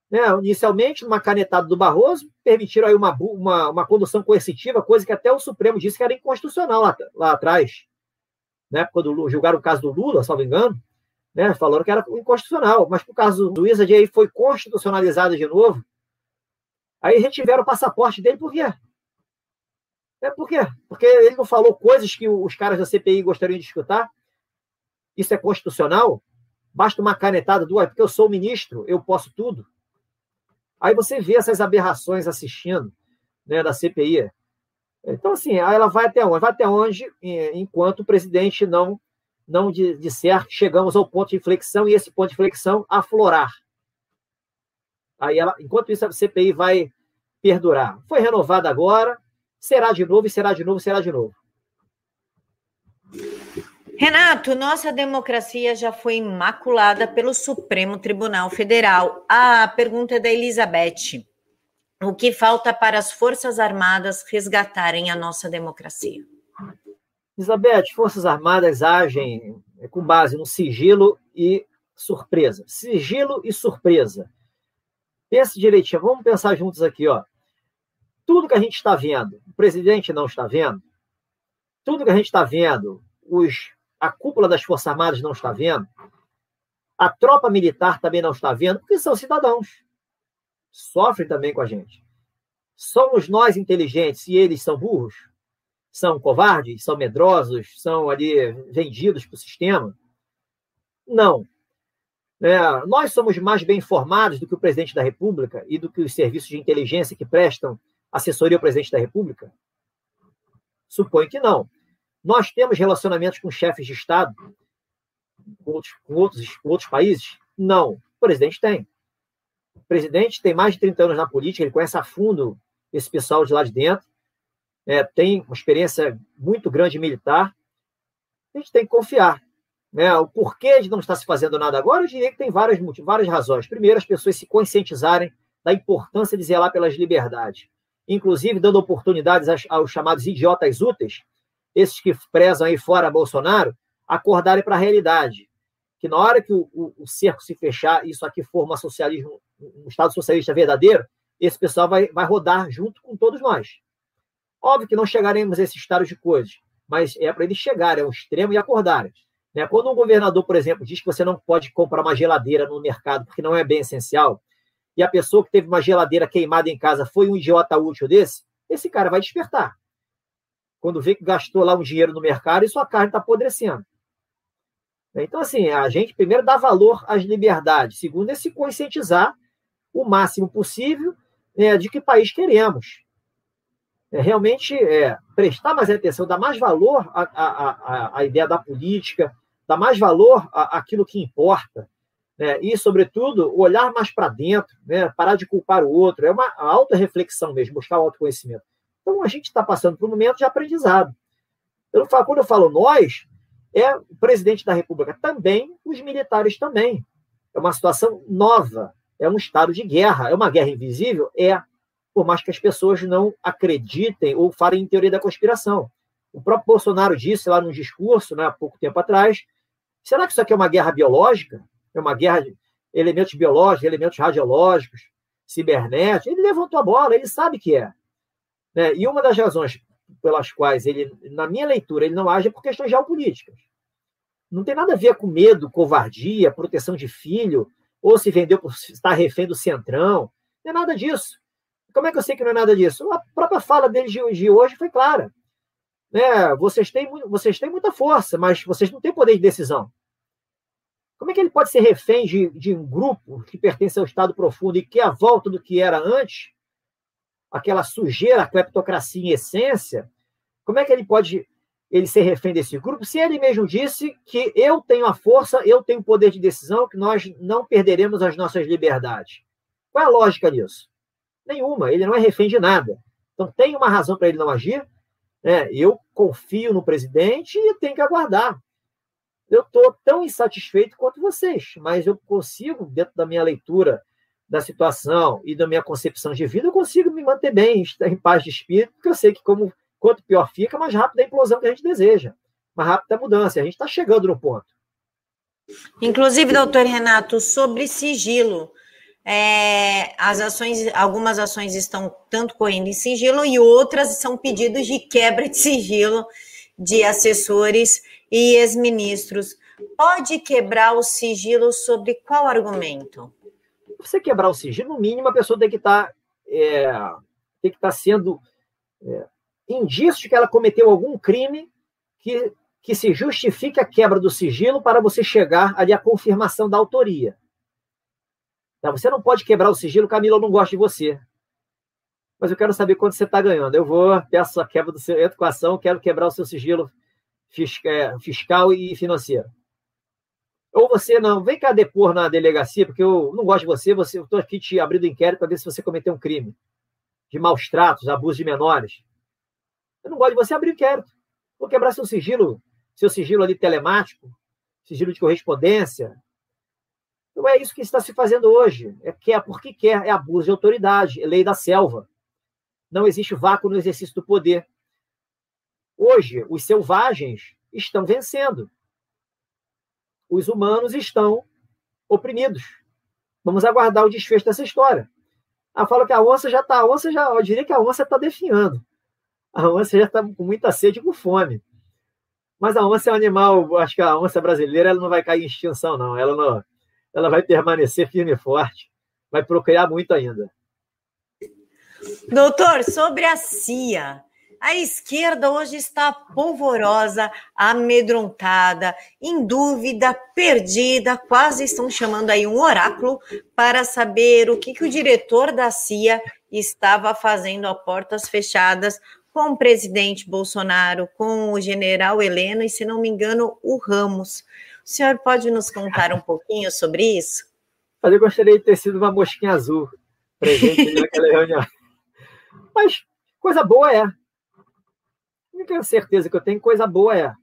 Né? Inicialmente, numa canetada do Barroso, permitiram aí uma, uma, uma condução coercitiva, coisa que até o Supremo disse que era inconstitucional lá, lá atrás. Né? Quando julgaram o caso do Lula, salvo engano, né? falando que era inconstitucional. Mas por caso do Wizard, aí foi constitucionalizado de novo. Aí retiveram o passaporte dele por quê? É por quê? Porque ele não falou coisas que os caras da CPI gostariam de escutar. Isso é constitucional? Basta uma canetada do, porque eu sou ministro, eu posso tudo. Aí você vê essas aberrações assistindo, né, da CPI. Então, assim, ela vai até onde? Vai até onde, enquanto o presidente não, não disser que chegamos ao ponto de inflexão e esse ponto de inflexão aflorar. Aí ela, enquanto isso, a CPI vai perdurar. Foi renovada agora, será de novo, e será de novo, será de novo. Renato, nossa democracia já foi imaculada pelo Supremo Tribunal Federal. A pergunta é da Elizabeth. O que falta para as Forças Armadas resgatarem a nossa democracia? Elizabeth, Forças Armadas agem com base no sigilo e surpresa. Sigilo e surpresa. Pense direitinho, vamos pensar juntos aqui, ó. Tudo que a gente está vendo, o presidente não está vendo. Tudo que a gente está vendo, os a cúpula das Forças Armadas não está vendo, a tropa militar também não está vendo, porque são cidadãos. Sofrem também com a gente. Somos nós inteligentes e eles são burros? São covardes? São medrosos? São ali vendidos para o sistema? Não. É, nós somos mais bem informados do que o presidente da República e do que os serviços de inteligência que prestam assessoria ao presidente da República? Suponho que não. Nós temos relacionamentos com chefes de Estado, com outros, com outros, com outros países? Não. O presidente tem. O presidente tem mais de 30 anos na política, ele conhece a fundo esse pessoal de lá de dentro, é, tem uma experiência muito grande militar. A gente tem que confiar. Né? O porquê de não estar se fazendo nada agora, eu diria que tem várias, várias razões. Primeiro, as pessoas se conscientizarem da importância de zelar pelas liberdades, inclusive dando oportunidades aos, aos chamados idiotas úteis, esses que prezam aí fora Bolsonaro, acordarem para a realidade. Que na hora que o, o, o, cerco se fechar, isso aqui for uma socialismo, um Estado socialista verdadeiro, esse pessoal vai, vai rodar junto com todos nós. Óbvio que não chegaremos a esse estado de coisas, mas é para eles chegarem ao extremo e acordarem. Né? Quando um governador, por exemplo, diz que você não pode comprar uma geladeira no mercado porque não é bem essencial, e a pessoa que teve uma geladeira queimada em casa foi um idiota útil desse, esse cara vai despertar. Quando vê que gastou lá um dinheiro no mercado e sua carne está apodrecendo. Então, assim, a gente primeiro dá valor às liberdades, segundo é se conscientizar o máximo possível né, de que país queremos. É, realmente é, prestar mais atenção, dar mais valor à, à, à, à ideia da política, dar mais valor àquilo que importa. Né, e, sobretudo, olhar mais para dentro, né, parar de culpar o outro. É uma auto-reflexão mesmo, buscar o autoconhecimento. Então, a gente está passando por um momento de aprendizado. Eu falo, quando eu falo nós, é o presidente da República também, os militares também. É uma situação nova, é um estado de guerra. É uma guerra invisível? É, por mais que as pessoas não acreditem ou falem em teoria da conspiração. O próprio Bolsonaro disse lá num discurso, né, há pouco tempo atrás, será que isso aqui é uma guerra biológica? É uma guerra de elementos biológicos, elementos radiológicos, cibernéticos? Ele levantou a bola, ele sabe que é. Né? E uma das razões pelas quais ele, na minha leitura, ele não age é por questões geopolíticas. Não tem nada a ver com medo, covardia, proteção de filho, ou se vendeu por estar refém do centrão. Não é nada disso. Como é que eu sei que não é nada disso? A própria fala dele de hoje foi clara. Né? Vocês, têm, vocês têm muita força, mas vocês não têm poder de decisão. Como é que ele pode ser refém de, de um grupo que pertence ao Estado profundo e que é a volta do que era antes, aquela sujeira, a cleptocracia em essência, como é que ele pode ele ser refém desse grupo, se ele mesmo disse que eu tenho a força, eu tenho o poder de decisão, que nós não perderemos as nossas liberdades. Qual é a lógica nisso? Nenhuma, ele não é refém de nada. Então tem uma razão para ele não agir. Né? Eu confio no presidente e tenho que aguardar. Eu estou tão insatisfeito quanto vocês, mas eu consigo, dentro da minha leitura da situação e da minha concepção de vida, eu consigo me manter bem, em paz de espírito, porque eu sei que, como quanto pior fica, mais rápida é a implosão que a gente deseja, mais rápida é a mudança. A gente está chegando no ponto. Inclusive, doutor Renato, sobre sigilo. É, as ações, algumas ações estão tanto correndo em sigilo e outras são pedidos de quebra de sigilo de assessores e ex-ministros. Pode quebrar o sigilo sobre qual argumento? Você quebrar o sigilo, no mínimo a pessoa tem que estar tá, é, tem que estar tá sendo é, indício de que ela cometeu algum crime que, que se justifique a quebra do sigilo para você chegar ali à confirmação da autoria. Então, você não pode quebrar o sigilo, Camila, eu não gosto de você. Mas eu quero saber quanto você está ganhando. Eu vou, peço a quebra do seu, entro com a ação, quero quebrar o seu sigilo fiscal e financeiro. Ou você não, vem cá depor na delegacia, porque eu não gosto de você, você eu estou aqui te abrindo inquérito para ver se você cometeu um crime de maus tratos, abuso de menores. Eu não gosto de você abrir inquérito. Vou quebrar seu sigilo, seu sigilo ali telemático, sigilo de correspondência. Não é isso que está se fazendo hoje. É que é porque quer, é abuso de autoridade, é lei da selva. Não existe vácuo no exercício do poder. Hoje, os selvagens estão vencendo os humanos estão oprimidos. Vamos aguardar o desfecho dessa história. Ah, fala que a onça já está. A onça já, eu diria que a onça está definhando. A onça já está com muita sede e com fome. Mas a onça é um animal, acho que a onça brasileira ela não vai cair em extinção, não. Ela, não, ela vai permanecer firme e forte. Vai procriar muito ainda. Doutor, sobre a CIA, a esquerda hoje está polvorosa, amedrontada, em dúvida, perdida, quase estão chamando aí um oráculo para saber o que, que o diretor da CIA estava fazendo a portas fechadas com o presidente Bolsonaro, com o general Heleno e, se não me engano, o Ramos. O senhor pode nos contar um pouquinho sobre isso? Eu gostaria de ter sido uma mosquinha azul presente naquela reunião. Mas coisa boa é única certeza que eu tenho, coisa boa é.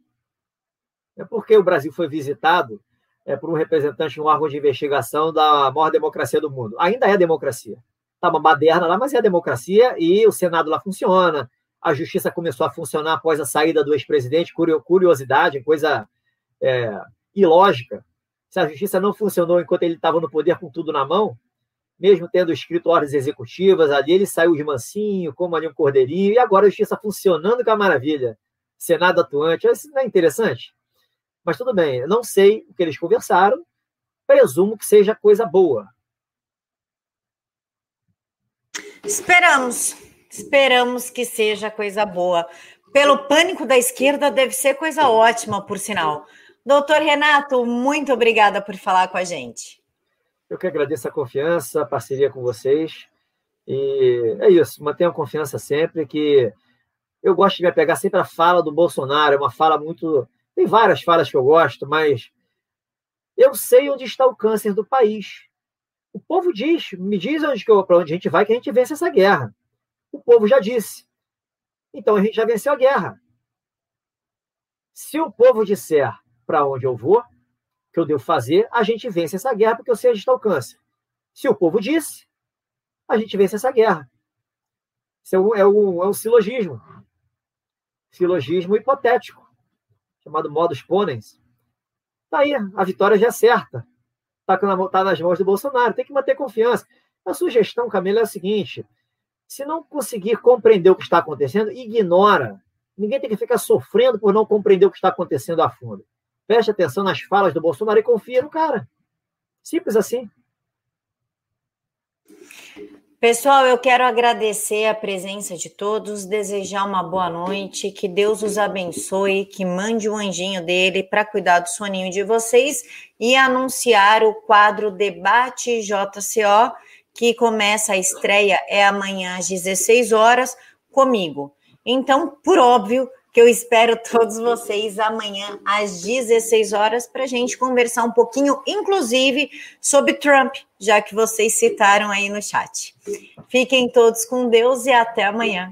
É porque o Brasil foi visitado é, por um representante de um órgão de investigação da maior democracia do mundo. Ainda é democracia. Está uma baderna lá, mas é democracia e o Senado lá funciona. A justiça começou a funcionar após a saída do ex-presidente. Curiosidade, coisa é, ilógica. Se a justiça não funcionou enquanto ele estava no poder com tudo na mão, mesmo tendo escrito ordens executivas, ali ele saiu de mansinho, como ali um cordeirinho, e agora a justiça funcionando com a maravilha. Senado atuante, isso não é interessante? Mas tudo bem, eu não sei o que eles conversaram, presumo que seja coisa boa. Esperamos, esperamos que seja coisa boa. Pelo pânico da esquerda, deve ser coisa ótima, por sinal. Doutor Renato, muito obrigada por falar com a gente. Eu que agradeço a confiança, a parceria com vocês. E é isso, mantenham confiança sempre que eu gosto de me apegar sempre à fala do Bolsonaro, é uma fala muito. Tem várias falas que eu gosto, mas eu sei onde está o câncer do país. O povo diz, me diz onde para onde a gente vai que a gente vence essa guerra. O povo já disse. Então a gente já venceu a guerra. Se o povo disser para onde eu vou, que eu devo fazer, a gente vence essa guerra porque eu sei onde está o câncer. Se o povo disse, a gente vence essa guerra. Isso é um, é um, é um silogismo. Silogismo hipotético, chamado modus ponens. Tá aí, a vitória já é certa. Está tá nas mãos do Bolsonaro, tem que manter confiança. A sugestão, Camila, é a seguinte: se não conseguir compreender o que está acontecendo, ignora. Ninguém tem que ficar sofrendo por não compreender o que está acontecendo a fundo. Preste atenção nas falas do Bolsonaro e confia no cara. Simples assim. Pessoal, eu quero agradecer a presença de todos, desejar uma boa noite, que Deus os abençoe, que mande o um anjinho dele para cuidar do soninho de vocês e anunciar o quadro Debate JCO, que começa a estreia é amanhã às 16 horas comigo. Então, por óbvio, que eu espero todos vocês amanhã às 16 horas para a gente conversar um pouquinho, inclusive, sobre Trump, já que vocês citaram aí no chat. Fiquem todos com Deus e até amanhã.